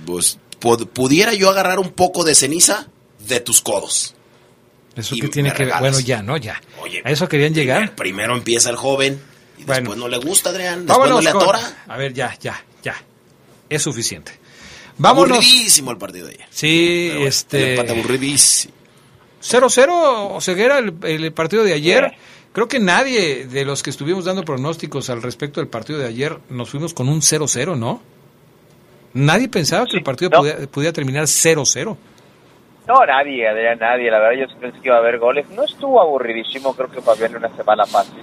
Pues pu- pudiera yo agarrar un poco de ceniza de tus codos. ¿Eso Y qué tiene que ver? regalas. Bueno, ya, no, ya. Oye, ¿A eso querían llegar? Primero empieza el joven y Bueno. después no le gusta, Adrián. Después no le con- atora. A ver, ya, ya, ya. Es suficiente. Vámonos. Aburridísimo el partido de ayer. Sí, bueno, este... el empate aburridísimo. 0-0, Ceguera, el, el partido de ayer. Creo que nadie de los que estuvimos dando pronósticos al respecto del partido de ayer nos fuimos con un 0-0, ¿no? Nadie pensaba que el partido no. podía terminar 0-0. No, nadie, Adrián, nadie. La verdad, yo pensé que iba a haber goles. No estuvo aburridísimo, creo que Fabián una semana fácil.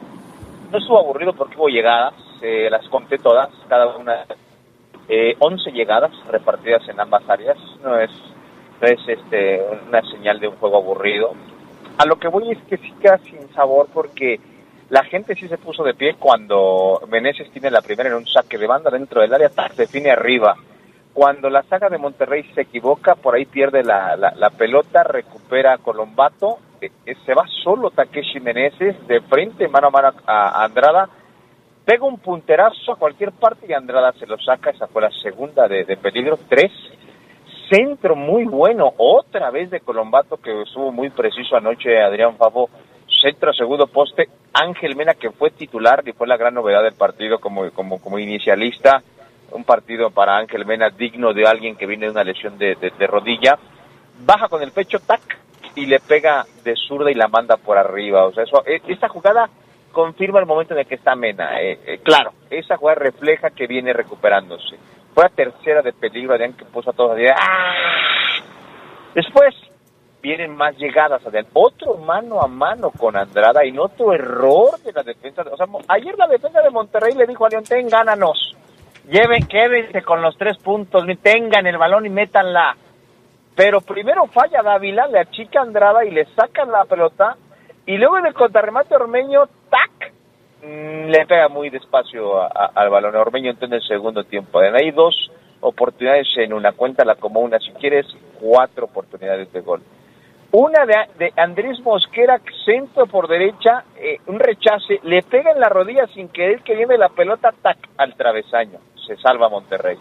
No estuvo aburrido porque hubo llegadas, eh, las conté todas, cada una. Eh, 11 llegadas repartidas en ambas áreas. No es, no es este, una señal de un juego aburrido. A lo que voy es que sí queda sin sabor porque la gente sí se puso de pie cuando Meneses tiene la primera en un saque de banda dentro del área, tac, define arriba. Cuando la saga de Monterrey se equivoca, por ahí pierde la, la, pelota, recupera Colombato, eh, se va solo Takeshi Meneses, de frente, mano a mano a, Andrada, pega un punterazo a cualquier parte y Andrada se lo saca, esa fue la segunda de, de peligro, tres, centro muy bueno, otra vez de Colombato que estuvo muy preciso anoche Adrián Fafo, centro segundo poste, Ángel Mena que fue titular y fue la gran novedad del partido como, como, como inicialista, un partido para Ángel Mena digno de alguien que viene de una lesión de, de, rodilla, baja con el pecho, tac, y le pega de zurda y la manda por arriba, o sea, eso, e, esta jugada confirma el momento en el que está Mena, eh, eh, claro, esa jugada refleja que viene recuperándose fue la tercera de peligro, Adrián, que puso a todos a ¡Ah! Después vienen más llegadas, Adrián. Otro mano a mano con Andrada y otro error de la defensa. O sea, ayer la defensa de Monterrey le dijo a León, ten, gánanos. Lleven, quédense con los tres puntos, tengan el balón y métanla. Pero primero falla Dávila, le achica Andrada y le sacan la pelota. Y luego en el contrarremate ormeño, le pega muy despacio al balón Ormeño en el segundo tiempo. Hay dos oportunidades en una, cuéntala como una, si quieres, cuatro oportunidades de gol. Una de, Andrés Mosquera, centro por derecha, eh, un rechace, le pega en la rodilla sin querer que viene la pelota tac, al travesaño. Se salva Monterrey.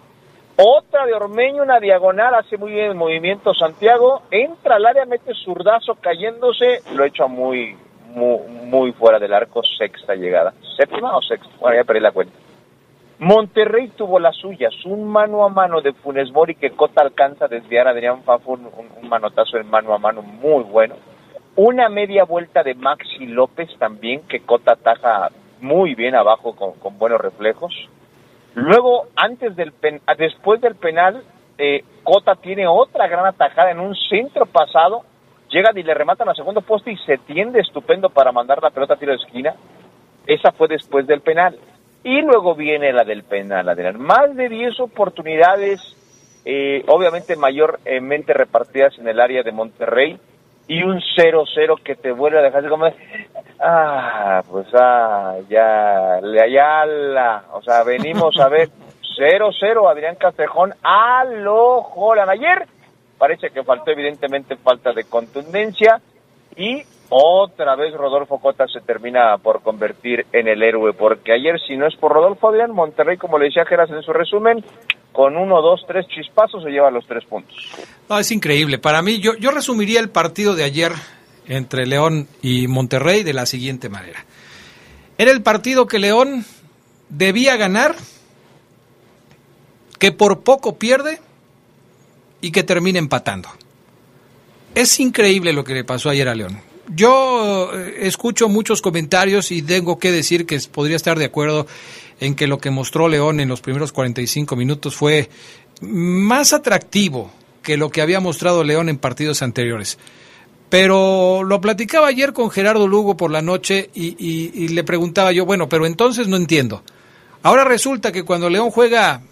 Otra de Ormeño, una diagonal, hace muy bien el movimiento Santiago, entra al área, mete zurdazo cayéndose, lo echa muy, muy, fuera del arco, sexta llegada. ¿Séptima o sexta? Bueno, ya perdí la cuenta. Monterrey tuvo las suyas, un mano a mano de Funes Mori que Cota alcanza a desviar a Adrián Fafo, un, manotazo en mano a mano muy bueno. Una media vuelta de Maxi López también que Cota ataja muy bien abajo con, buenos reflejos. Luego, antes del después del penal, eh, Cota tiene otra gran atajada en un centro pasado llegan y le rematan a segundo poste y se tiende estupendo para mandar la pelota a tiro de esquina. Esa fue después del penal. Y luego viene la del penal, Adrián. Más de 10 oportunidades, eh, obviamente mayormente repartidas en el área de Monterrey, y un 0-0 que te vuelve a dejar como, ah, pues ah, ya, ya la, o sea, venimos a ver 0-0, Adrián Castrejón, a lo Jolan. Ayer Parece que faltó evidentemente falta de contundencia y otra vez Rodolfo Cota se termina por convertir en el héroe, porque ayer si no es por Rodolfo Adrián, Monterrey, como le decía Geras en su resumen, con uno, dos, tres chispazos se lleva los tres puntos. No, es increíble. Para mí, yo, yo resumiría el partido de ayer entre León y Monterrey de la siguiente manera. Era el partido que León debía ganar, que por poco pierde y que termine empatando. Es increíble lo que le pasó ayer a León. Yo eh, escucho muchos comentarios y tengo que decir que podría estar de acuerdo en que lo que mostró León en los primeros 45 minutos fue más atractivo que lo que había mostrado León en partidos anteriores. Pero lo platicaba ayer con Gerardo Lugo por la noche y, y le preguntaba yo, bueno, pero entonces no entiendo. Ahora resulta que cuando León juega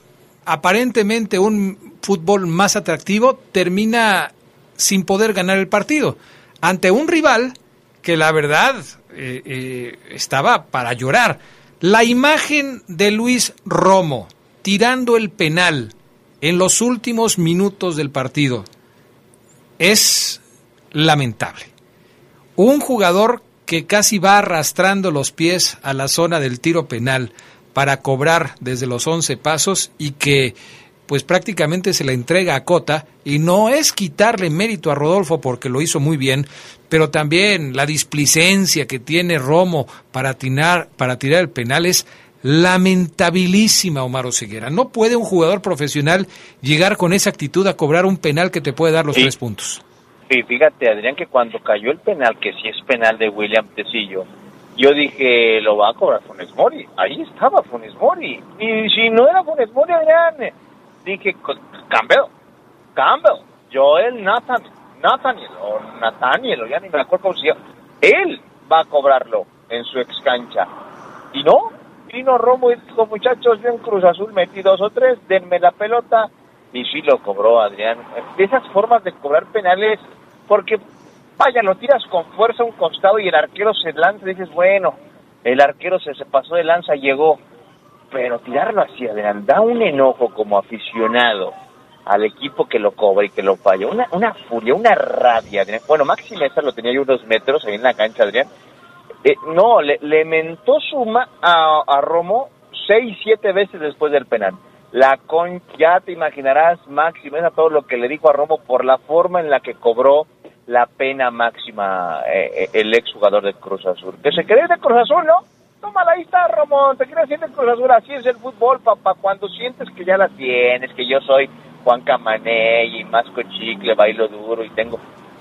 aparentemente un fútbol más atractivo, termina sin poder ganar el partido ante un rival que la verdad eh, eh, estaba para llorar. La imagen de Luis Romo tirando el penal en los últimos minutos del partido es lamentable. Un jugador que casi va arrastrando los pies a la zona del tiro penal para cobrar desde los 11 pasos y que pues prácticamente se la entrega a Cota y no es quitarle mérito a Rodolfo porque lo hizo muy bien, pero también la displicencia que tiene Romo para, tirar, para tirar el penal es lamentabilísima, Omar Ceguera. No puede un jugador profesional llegar con esa actitud a cobrar un penal que te puede dar los tres puntos. Sí, fíjate, Adrián, que cuando cayó el penal, que sí es penal de William Tecillo, yo dije, lo va a cobrar Funes Mori. Ahí estaba Funes Mori. Y si no era Funes Mori, Adrián, dije, Campbell, Campbell, Joel Nathan, Nathaniel, o Nathaniel, o ya ni me acuerdo cómo se llama. Él va a cobrarlo en su ex cancha. Y no, vino Romo y dijo, muchachos, ven Cruz Azul, metí dos o tres, denme la pelota. Y sí lo cobró Adrián. De esas formas de cobrar penales, porque vaya, lo tiras con fuerza a un costado y el arquero se lanza y dices, bueno, el arquero se, se pasó de lanza, llegó. Pero tirarlo hacia adelante da un enojo como aficionado al equipo que lo cobra y que lo falla. Una, una furia, una rabia. Adrián. Bueno, Maxi Mesa lo tenía yo unos metros ahí en la cancha, Adrián. Eh, no, le, le mentó suma a, a Romo seis, siete veces después del penal. La con, ya te imaginarás, Maxi Mesa, todo lo que le dijo a Romo por la forma en la que cobró la pena máxima eh, eh, el exjugador de Cruz Azul. Que se cree de Cruz Azul, ¿no? Tómala, ahí está, Romo, te quieres de Cruz Azul, así es el fútbol, papá, cuando sientes que ya la tienes, que yo soy Juan Camané y masco chicle, bailo duro y tengo...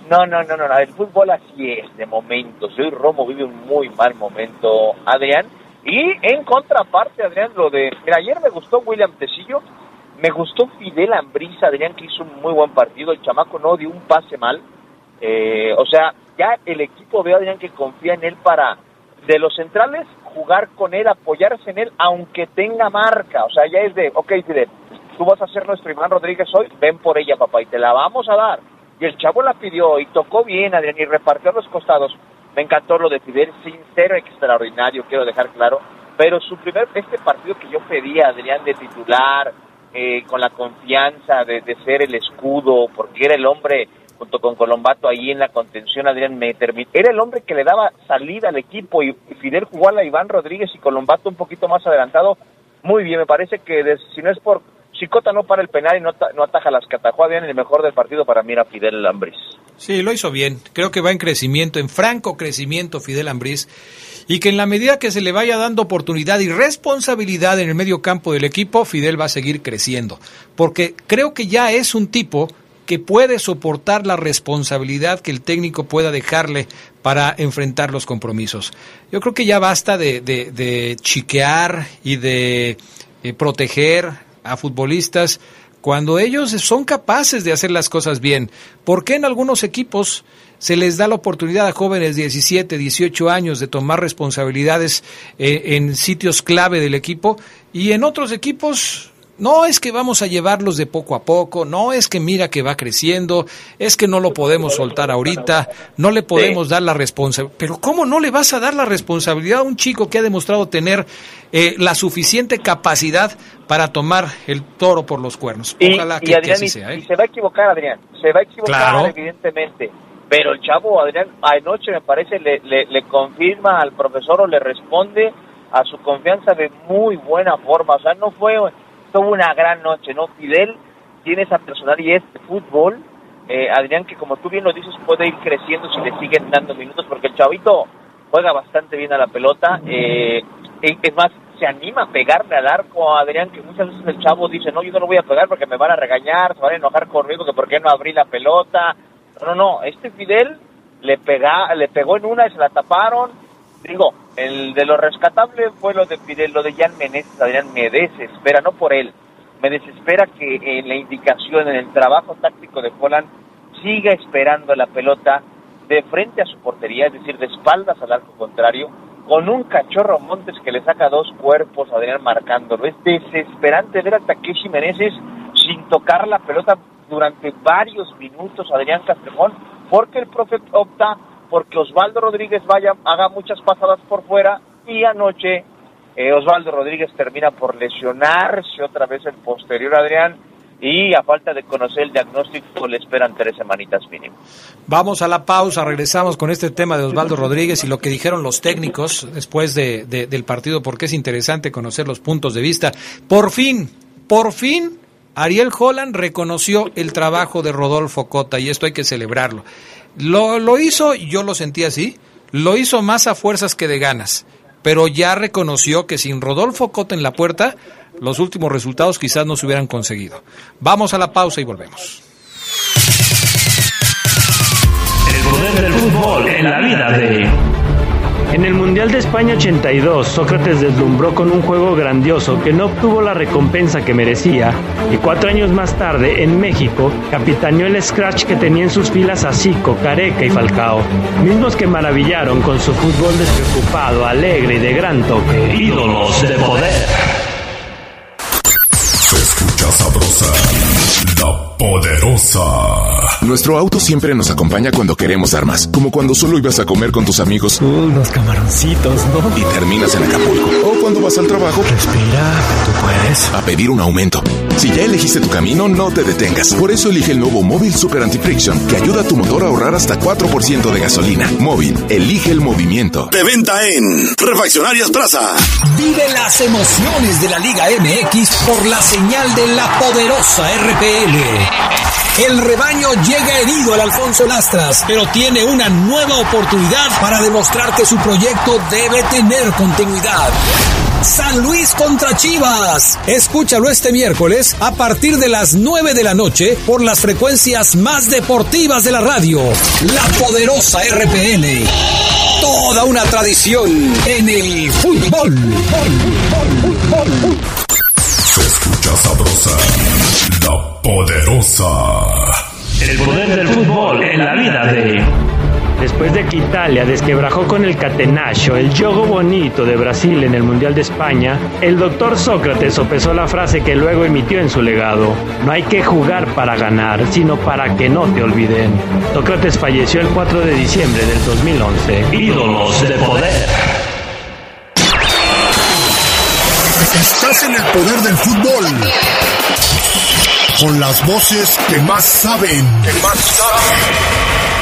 No, no, no, no, el fútbol así es, de momento. Soy Romo vive un muy mal momento, Adrián. Y en contraparte, Adrián, lo de... Mira, ayer me gustó William Tecillo, me gustó Fidel Ambrisa, Adrián, que hizo un muy buen partido. El chamaco no dio un pase mal. Eh, o sea, ya el equipo ve, Adrián, que confía en él para, de los centrales, jugar con él, apoyarse en él, aunque tenga marca. O sea, ya es de, ok, Fidel, tú vas a ser nuestro Iván Rodríguez hoy, ven por ella, papá, y te la vamos a dar. Y el chavo la pidió y tocó bien, Adrián, y repartió los costados. Me encantó lo de Fidel, sincero, extraordinario, quiero dejar claro. Pero su primer, este partido que yo pedía, Adrián, de titular, eh, con la confianza de, de ser el escudo, porque era el hombre junto con Colombato ahí en la contención, Adrián me terminó. Era el hombre que le daba salida al equipo y, Fidel jugó a Iván Rodríguez y Colombato un poquito más adelantado. Muy bien, me parece que si no es por Chicota no para el penal y no, no ataja las que atajó Adrián, el mejor del partido para mí era Fidel Ambris. Sí, lo hizo bien. Creo que va en crecimiento, en franco crecimiento Fidel Ambris y que en la medida que se le vaya dando oportunidad y responsabilidad en el medio campo del equipo, Fidel va a seguir creciendo, porque creo que ya es un tipo que puede soportar la responsabilidad que el técnico pueda dejarle para enfrentar los compromisos. Yo creo que ya basta de, chiquear y de eh, proteger a futbolistas cuando ellos son capaces de hacer las cosas bien. ¿Por qué en algunos equipos se les da la oportunidad a jóvenes de 17, 18 años de tomar responsabilidades eh, en sitios clave del equipo y en otros equipos no es que vamos a llevarlos de poco a poco, no es que mira que va creciendo, es que no lo podemos soltar ahorita, no le podemos dar la responsabilidad. Pero ¿cómo no le vas a dar la responsabilidad a un chico que ha demostrado tener eh, la suficiente capacidad para tomar el toro por los cuernos? Ojalá que, así sea. ¿eh? Y se va a equivocar, Adrián, se va a equivocar evidentemente. Pero el chavo, Adrián, anoche me parece le, le, le confirma al profesor o le responde a su confianza de muy buena forma. O sea, no fue tuvo una gran noche, ¿no? Fidel tiene esa personalidad este fútbol, eh, Adrián, que como tú bien lo dices, puede ir creciendo si le siguen dando minutos, porque el chavito juega bastante bien a la pelota, eh, es más, se anima a pegarle al arco Adrián, que muchas veces el chavo dice, no, yo no lo voy a pegar porque me van a regañar, se van a enojar conmigo, que por qué no abrí la pelota. No, no, este Fidel le, pega, le pegó en una y se la taparon, digo, el de lo rescatable fue lo de Fidel, lo de Jan Meneses, Adrián, me desespera, no por él, me desespera que en la indicación, en el trabajo táctico de Holland, siga esperando la pelota de frente a su portería, es decir, de espaldas al arco contrario, con un cachorro Montes que le saca dos cuerpos, Adrián, marcándolo. Es desesperante ver a Takeshi Meneses sin tocar la pelota durante varios minutos, Adrián Castrejón, porque el profe opta porque Osvaldo Rodríguez vaya, haga muchas pasadas por fuera y anoche eh, Osvaldo Rodríguez termina por lesionarse otra vez el posterior Adrián y a falta de conocer el diagnóstico le esperan tres semanitas mínimo. Vamos a la pausa, regresamos con este tema de Osvaldo Rodríguez y lo que dijeron los técnicos después de, del partido porque es interesante conocer los puntos de vista. Por fin, por fin, Ariel Holland reconoció el trabajo de Rodolfo Cota y esto hay que celebrarlo. Lo, lo hizo, yo lo sentí así, lo hizo más a fuerzas que de ganas, pero ya reconoció que sin Rodolfo Cota en la puerta, los últimos resultados quizás no se hubieran conseguido. Vamos a la pausa y volvemos. El poder del fútbol en la vida de... En el Mundial de España 82, Sócrates deslumbró con un juego grandioso que no obtuvo la recompensa que merecía y cuatro años más tarde, en México, capitaneó el scratch que tenía en sus filas a Zico, Careca y Falcao, mismos que maravillaron con su fútbol despreocupado, alegre y de gran toque. Ídolos de poder. Se escucha sabrosa, la poderosa. Nuestro auto siempre nos acompaña cuando queremos dar más, como cuando solo ibas a comer con tus amigos. Unos camaroncitos, ¿no? Y terminas en Acapulco. O cuando vas al trabajo. Respira, tú puedes. A pedir un aumento. Si ya elegiste tu camino, no te detengas. Por eso elige el nuevo Móvil Super Anti-Friction, que ayuda a tu motor a ahorrar hasta 4% de gasolina. Móvil, elige el movimiento. De venta en Refaccionarias Plaza. Vive las emociones de la Liga MX por la señal de la poderosa RPL. El rebaño llega herido al Alfonso Lastras, pero tiene una nueva oportunidad para demostrar que su proyecto debe tener continuidad. San Luis contra Chivas. Escúchalo este miércoles a partir de las 9 de la noche por las frecuencias más deportivas de la radio. La poderosa RPL. Toda una tradición en el fútbol. Se escucha sabrosa, la poderosa. El poder del fútbol en la vida de... Después de que Italia desquebrajó con el catenacho el juego bonito de Brasil en el Mundial de España, el doctor Sócrates sopesó la frase que luego emitió en su legado. No hay que jugar para ganar, sino para que no te olviden. Sócrates falleció el 4 de diciembre del 2011. Ídolos de poder. Estás en el poder del fútbol. Con las voces que más saben. Que más saben.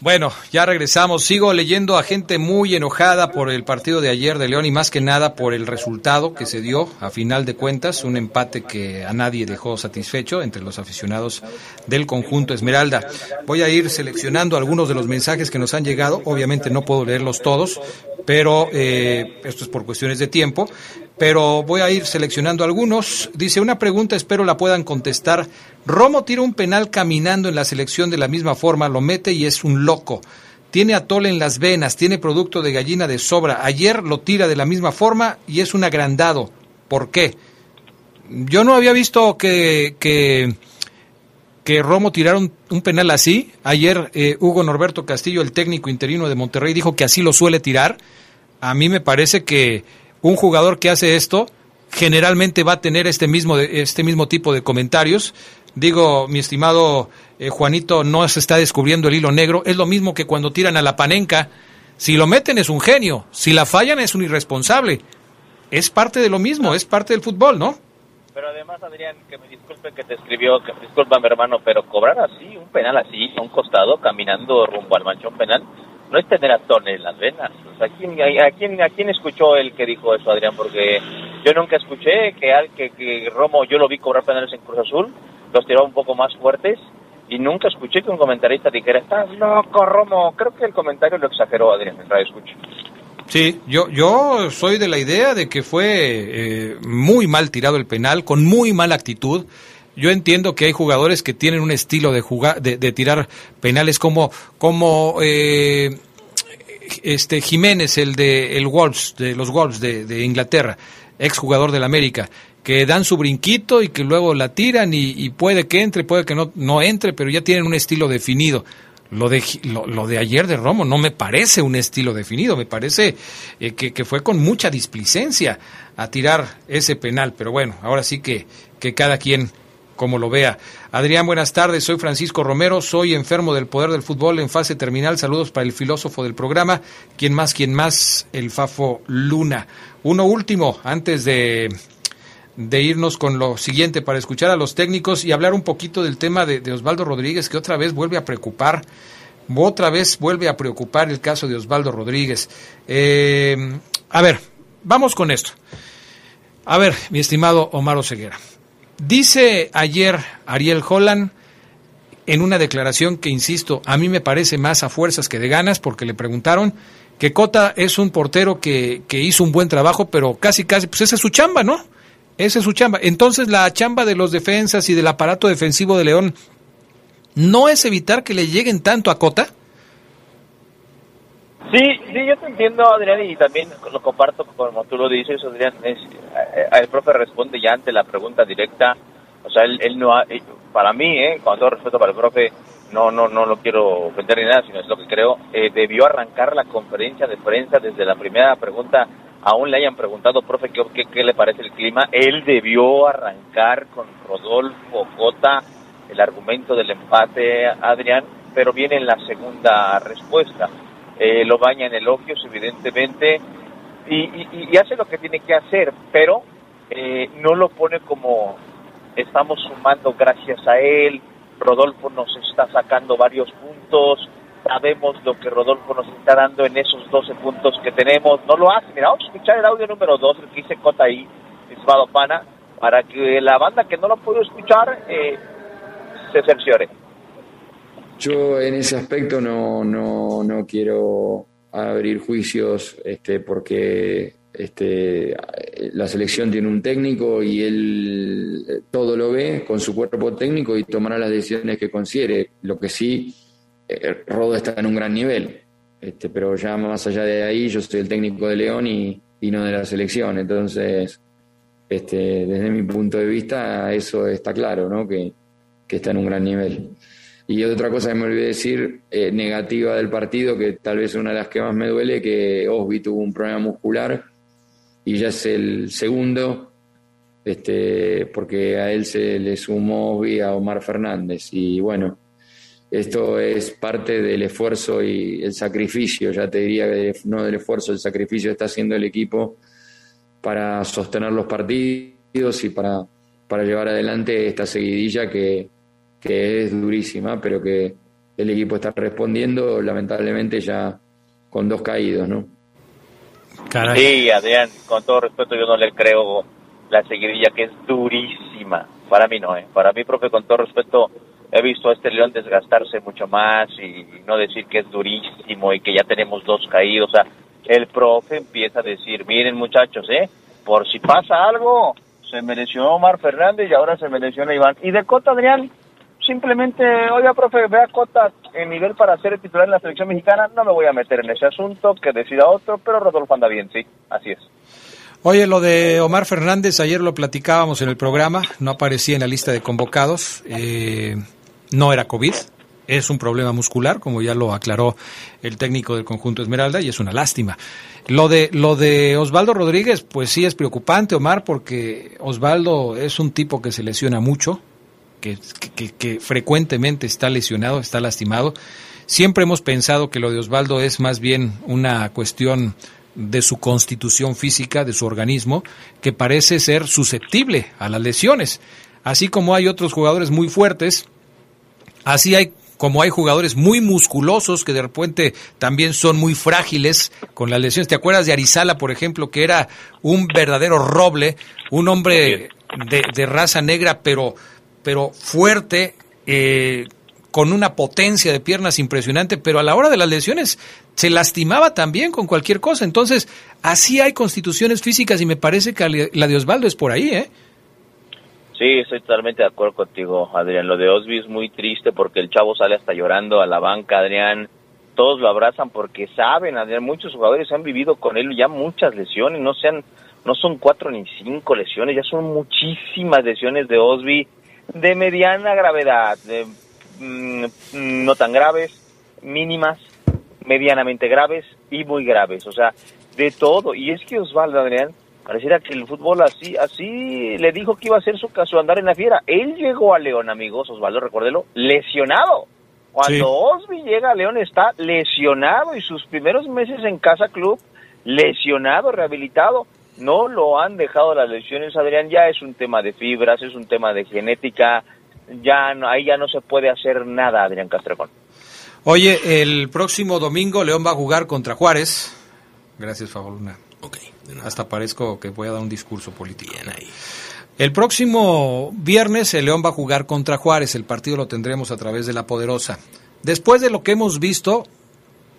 Bueno, ya regresamos. Sigo leyendo a gente muy enojada por el partido de ayer de León y más que nada por el resultado que se dio a final de cuentas, un empate que a nadie dejó satisfecho entre los aficionados del conjunto Esmeralda. Voy a ir seleccionando algunos de los mensajes que nos han llegado. Obviamente no puedo leerlos todos, pero eh, esto es por cuestiones de tiempo pero voy a ir seleccionando algunos. Dice, una pregunta, espero la puedan contestar. Romo tira un penal caminando en la selección de la misma forma, lo mete y es un loco. Tiene atole en las venas, tiene producto de gallina de sobra. Ayer lo tira de la misma forma y es un agrandado. ¿Por qué? Yo no había visto que, que, que Romo tirara un, penal así. Ayer eh, Hugo Norberto Castillo, el técnico interino de Monterrey, dijo que así lo suele tirar. A mí me parece que un jugador que hace esto generalmente va a tener este mismo, este mismo tipo de comentarios. Digo, mi estimado eh, Juanito, no se está descubriendo el hilo negro. Es lo mismo que cuando tiran a la panenca. Si lo meten es un genio, si la fallan es un irresponsable. Es parte de lo mismo, es parte del fútbol, ¿no? Pero además, Adrián, que me disculpe que te escribió, que me disculpa mi hermano, pero cobrar así, un penal así, a un costado, caminando rumbo al manchón penal, no es tener atón en las venas. ¿a, quién, a, quién, escuchó el que dijo eso, Adrián? Porque yo nunca escuché que, al, que, que Romo, yo lo vi cobrar penales en Cruz Azul, los tiró un poco más fuertes, y nunca escuché que un comentarista dijera, estás loco, Romo. Creo que el comentario lo exageró, Adrián, mientras escucho. Sí, yo, yo soy de la idea de que fue eh, muy mal tirado el penal, con muy mala actitud. Yo entiendo que hay jugadores que tienen un estilo de jugar, de, tirar penales como, como eh, este Jiménez, el de el Wolves, de los Wolves de, de Inglaterra, ex jugador del América, que dan su brinquito y que luego la tiran y, puede que entre, puede que no, entre, pero ya tienen un estilo definido. Lo de, lo, de ayer de Romo no me parece un estilo definido, me parece eh, que, que, fue con mucha displicencia a tirar ese penal, pero bueno, ahora sí que cada quien como lo vea. Adrián, buenas tardes. Soy Francisco Romero, soy enfermo del poder del fútbol en fase terminal. Saludos para el filósofo del programa. ¿Quién más? ¿Quién más? El Fafo Luna. Uno último, antes de, de irnos con lo siguiente, para escuchar a los técnicos y hablar un poquito del tema de, Osvaldo Rodríguez, que otra vez vuelve a preocupar. Otra vez vuelve a preocupar el caso de Osvaldo Rodríguez. Eh, a ver, vamos con esto. A ver, mi estimado Omar Oseguera. Dice ayer Ariel Holland en una declaración que, insisto, a mí me parece más a fuerzas que de ganas, porque le preguntaron que Cota es un portero que, que hizo un buen trabajo, pero casi, casi, pues esa es su chamba, ¿no? Esa es su chamba. Entonces la chamba de los defensas y del aparato defensivo de León no es evitar que le lleguen tanto a Cota. Sí, sí, yo te entiendo, Adrián, y también lo comparto como tú lo dices, Adrián. Es, eh, el profe responde ya ante la pregunta directa. O sea, él, él no ha, eh, para mí, eh, con todo respeto para el profe, no, no, no lo quiero ofender ni nada, sino es lo que creo, eh, debió arrancar la conferencia de prensa desde la primera pregunta aún le hayan preguntado, profe, ¿qué, qué, le parece el clima? Él debió arrancar con Rodolfo Cota el argumento del empate, Adrián, pero viene en la segunda respuesta. Eh, lo baña en elogios, evidentemente, y, hace lo que tiene que hacer, pero eh, no lo pone como estamos sumando gracias a él, Rodolfo nos está sacando varios puntos, sabemos lo que Rodolfo nos está dando en esos 12 puntos que tenemos, no lo hace, mira, vamos a escuchar el audio número 2, el que dice Cota ahí, Pana, para que la banda que no lo pudo escuchar eh, se cerciore. Yo en ese aspecto no, no, no quiero abrir juicios este, porque este, la selección tiene un técnico y él eh, todo lo ve con su cuerpo técnico y tomará las decisiones que considere. Lo que sí, eh, Rodo está en un gran nivel, este, pero ya más allá de ahí, yo soy el técnico de León y, no de la selección. Entonces, este, desde mi punto de vista, eso está claro, ¿no? que, que está en un gran nivel. Y otra cosa que me olvidé decir, eh, negativa del partido, que tal vez una de las que más me duele, que Osby tuvo un problema muscular y ya es el segundo, este, porque a él se le sumó Osby a Omar Fernández. Y bueno, esto es parte del esfuerzo y el sacrificio, ya te diría no del esfuerzo, el sacrificio está haciendo el equipo para sostener los partidos y para, para llevar adelante esta seguidilla que que es durísima, pero que el equipo está respondiendo, lamentablemente ya con dos caídos, ¿no? Sí, Adrián, con todo respeto, yo no le creo la seguidilla que es durísima. Para mí no, ¿eh? Para mí, profe, con todo respeto, he visto a este León desgastarse mucho más y no decir que es durísimo y que ya tenemos dos caídos. O sea, el profe empieza a decir, miren muchachos, ¿eh? Por si pasa algo, se mereció Omar Fernández y ahora se mereció Iván. Y de Cota, Adrián, simplemente, oiga, profe, vea Cota en nivel para ser titular en la selección mexicana, no me voy a meter en ese asunto, que decida otro, pero Rodolfo anda bien, sí, así es. Oye, lo de Omar Fernández, ayer lo platicábamos en el programa, no aparecía en la lista de convocados, eh, no era COVID, es un problema muscular, como ya lo aclaró el técnico del conjunto Esmeralda, y es una lástima. Lo de, lo de Osvaldo Rodríguez, pues sí es preocupante, Omar, porque Osvaldo es un tipo que se lesiona mucho, que, frecuentemente está lesionado, está lastimado. Siempre hemos pensado que lo de Osvaldo es más bien una cuestión de su constitución física, de su organismo, que parece ser susceptible a las lesiones. Así como hay otros jugadores muy fuertes, así hay como hay jugadores muy musculosos que de repente también son muy frágiles con las lesiones. ¿Te acuerdas de Arizala, por ejemplo, que era un verdadero roble, un hombre de, de raza negra, pero pero fuerte, eh, con una potencia de piernas impresionante, pero a la hora de las lesiones se lastimaba también con cualquier cosa. Entonces, así hay constituciones físicas y me parece que la de Osvaldo es por ahí, ¿eh? Sí, estoy totalmente de acuerdo contigo, Adrián. Lo de Osby es muy triste porque el chavo sale hasta llorando a la banca, Adrián. Todos lo abrazan porque saben, Adrián, muchos jugadores han vivido con él ya muchas lesiones, no sean, no son cuatro ni cinco lesiones, ya son muchísimas lesiones de Osby de mediana gravedad, de, mm, no tan graves, mínimas, medianamente graves y muy graves, o sea, de todo. Y es que Osvaldo Adrián, pareciera que el fútbol así, así le dijo que iba a ser su caso andar en la fiera. Él llegó a León, amigos, Osvaldo, recuérdelo, lesionado. Cuando Osby llega a León está lesionado y sus primeros meses en Casa Club, lesionado, rehabilitado no lo han dejado las lesiones, Adrián, ya es un tema de fibras, es un tema de genética, ya no, ahí ya no se puede hacer nada, Adrián Castrejón. Oye, el próximo domingo León va a jugar contra Juárez. Gracias, Faboluna. Ok. Hasta parezco que voy a dar un discurso político. ahí. El próximo viernes el León va a jugar contra Juárez. El partido lo tendremos a través de la Poderosa. Después de lo que hemos visto,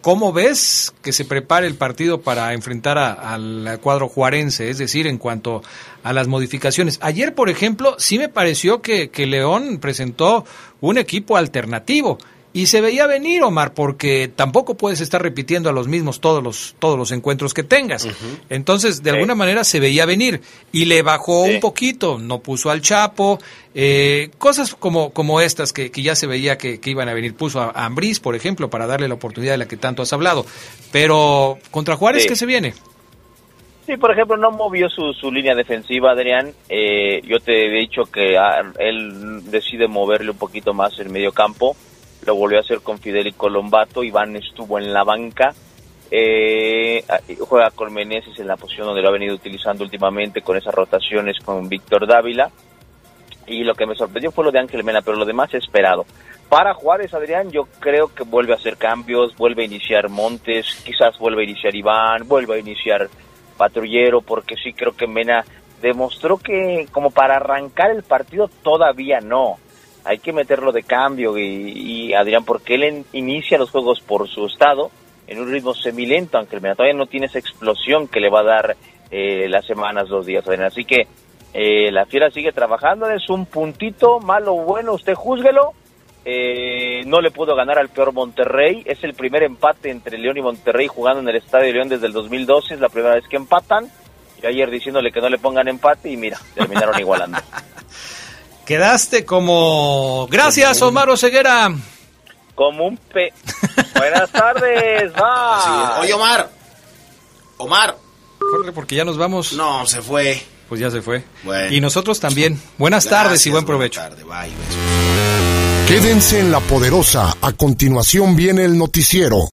¿Cómo ves que se prepare el partido para enfrentar al cuadro juarense? Es decir, en cuanto a las modificaciones. Ayer, por ejemplo, sí me pareció que León presentó un equipo alternativo. Y se veía venir, Omar, porque tampoco puedes estar repitiendo a los mismos todos los, todos los encuentros que tengas. Entonces, de alguna manera se veía venir. Y le bajó un poquito, no puso al Chapo, eh, cosas como, como estas que, que ya se veía que, iban a venir. Puso a Ambriz, por ejemplo, para darle la oportunidad de la que tanto has hablado. Pero contra Juárez, ¿qué se viene? Sí, por ejemplo, no movió su, su línea defensiva, Adrián. Eh, yo te he dicho que ah, él decide moverle un poquito más el medio campo. Lo volvió a hacer con Fidel y Colombato. Iván estuvo en la banca. Eh, ah, juega con Meneses en la posición donde lo ha venido utilizando últimamente con esas rotaciones con Víctor Dávila. Y lo que me sorprendió fue lo de Ángel Mena, pero lo demás esperado. Para Juárez, Adrián, yo creo que vuelve a hacer cambios, vuelve a iniciar Montes, quizás vuelve a iniciar Iván, vuelve a iniciar patrullero, porque sí creo que Mena demostró que como para arrancar el partido todavía no. Hay que meterlo de cambio y, Adrián, porque él inicia los juegos por su estado en un ritmo semilento, aunque el todavía no tiene esa explosión que le va a dar eh, las semanas, dos días, Adrián. Así que eh, la fiera sigue trabajando, es un puntito, malo o bueno, usted júzguelo. Eh, no le pudo ganar al peor Monterrey. Es el primer empate entre León y Monterrey jugando en el Estadio León desde el 2012. Es la primera vez que empatan. Y ayer diciéndole que no le pongan empate y mira, terminaron igualando. Quedaste como... Gracias, Omar Ceguera. Como un pe... Buenas tardes, va. Oye, Omar. Omar. Corre porque ya nos vamos. No, se fue. Pues ya se fue. Y nosotros también. Buenas tardes y buen provecho. Quédense en la poderosa. A continuación viene el noticiero.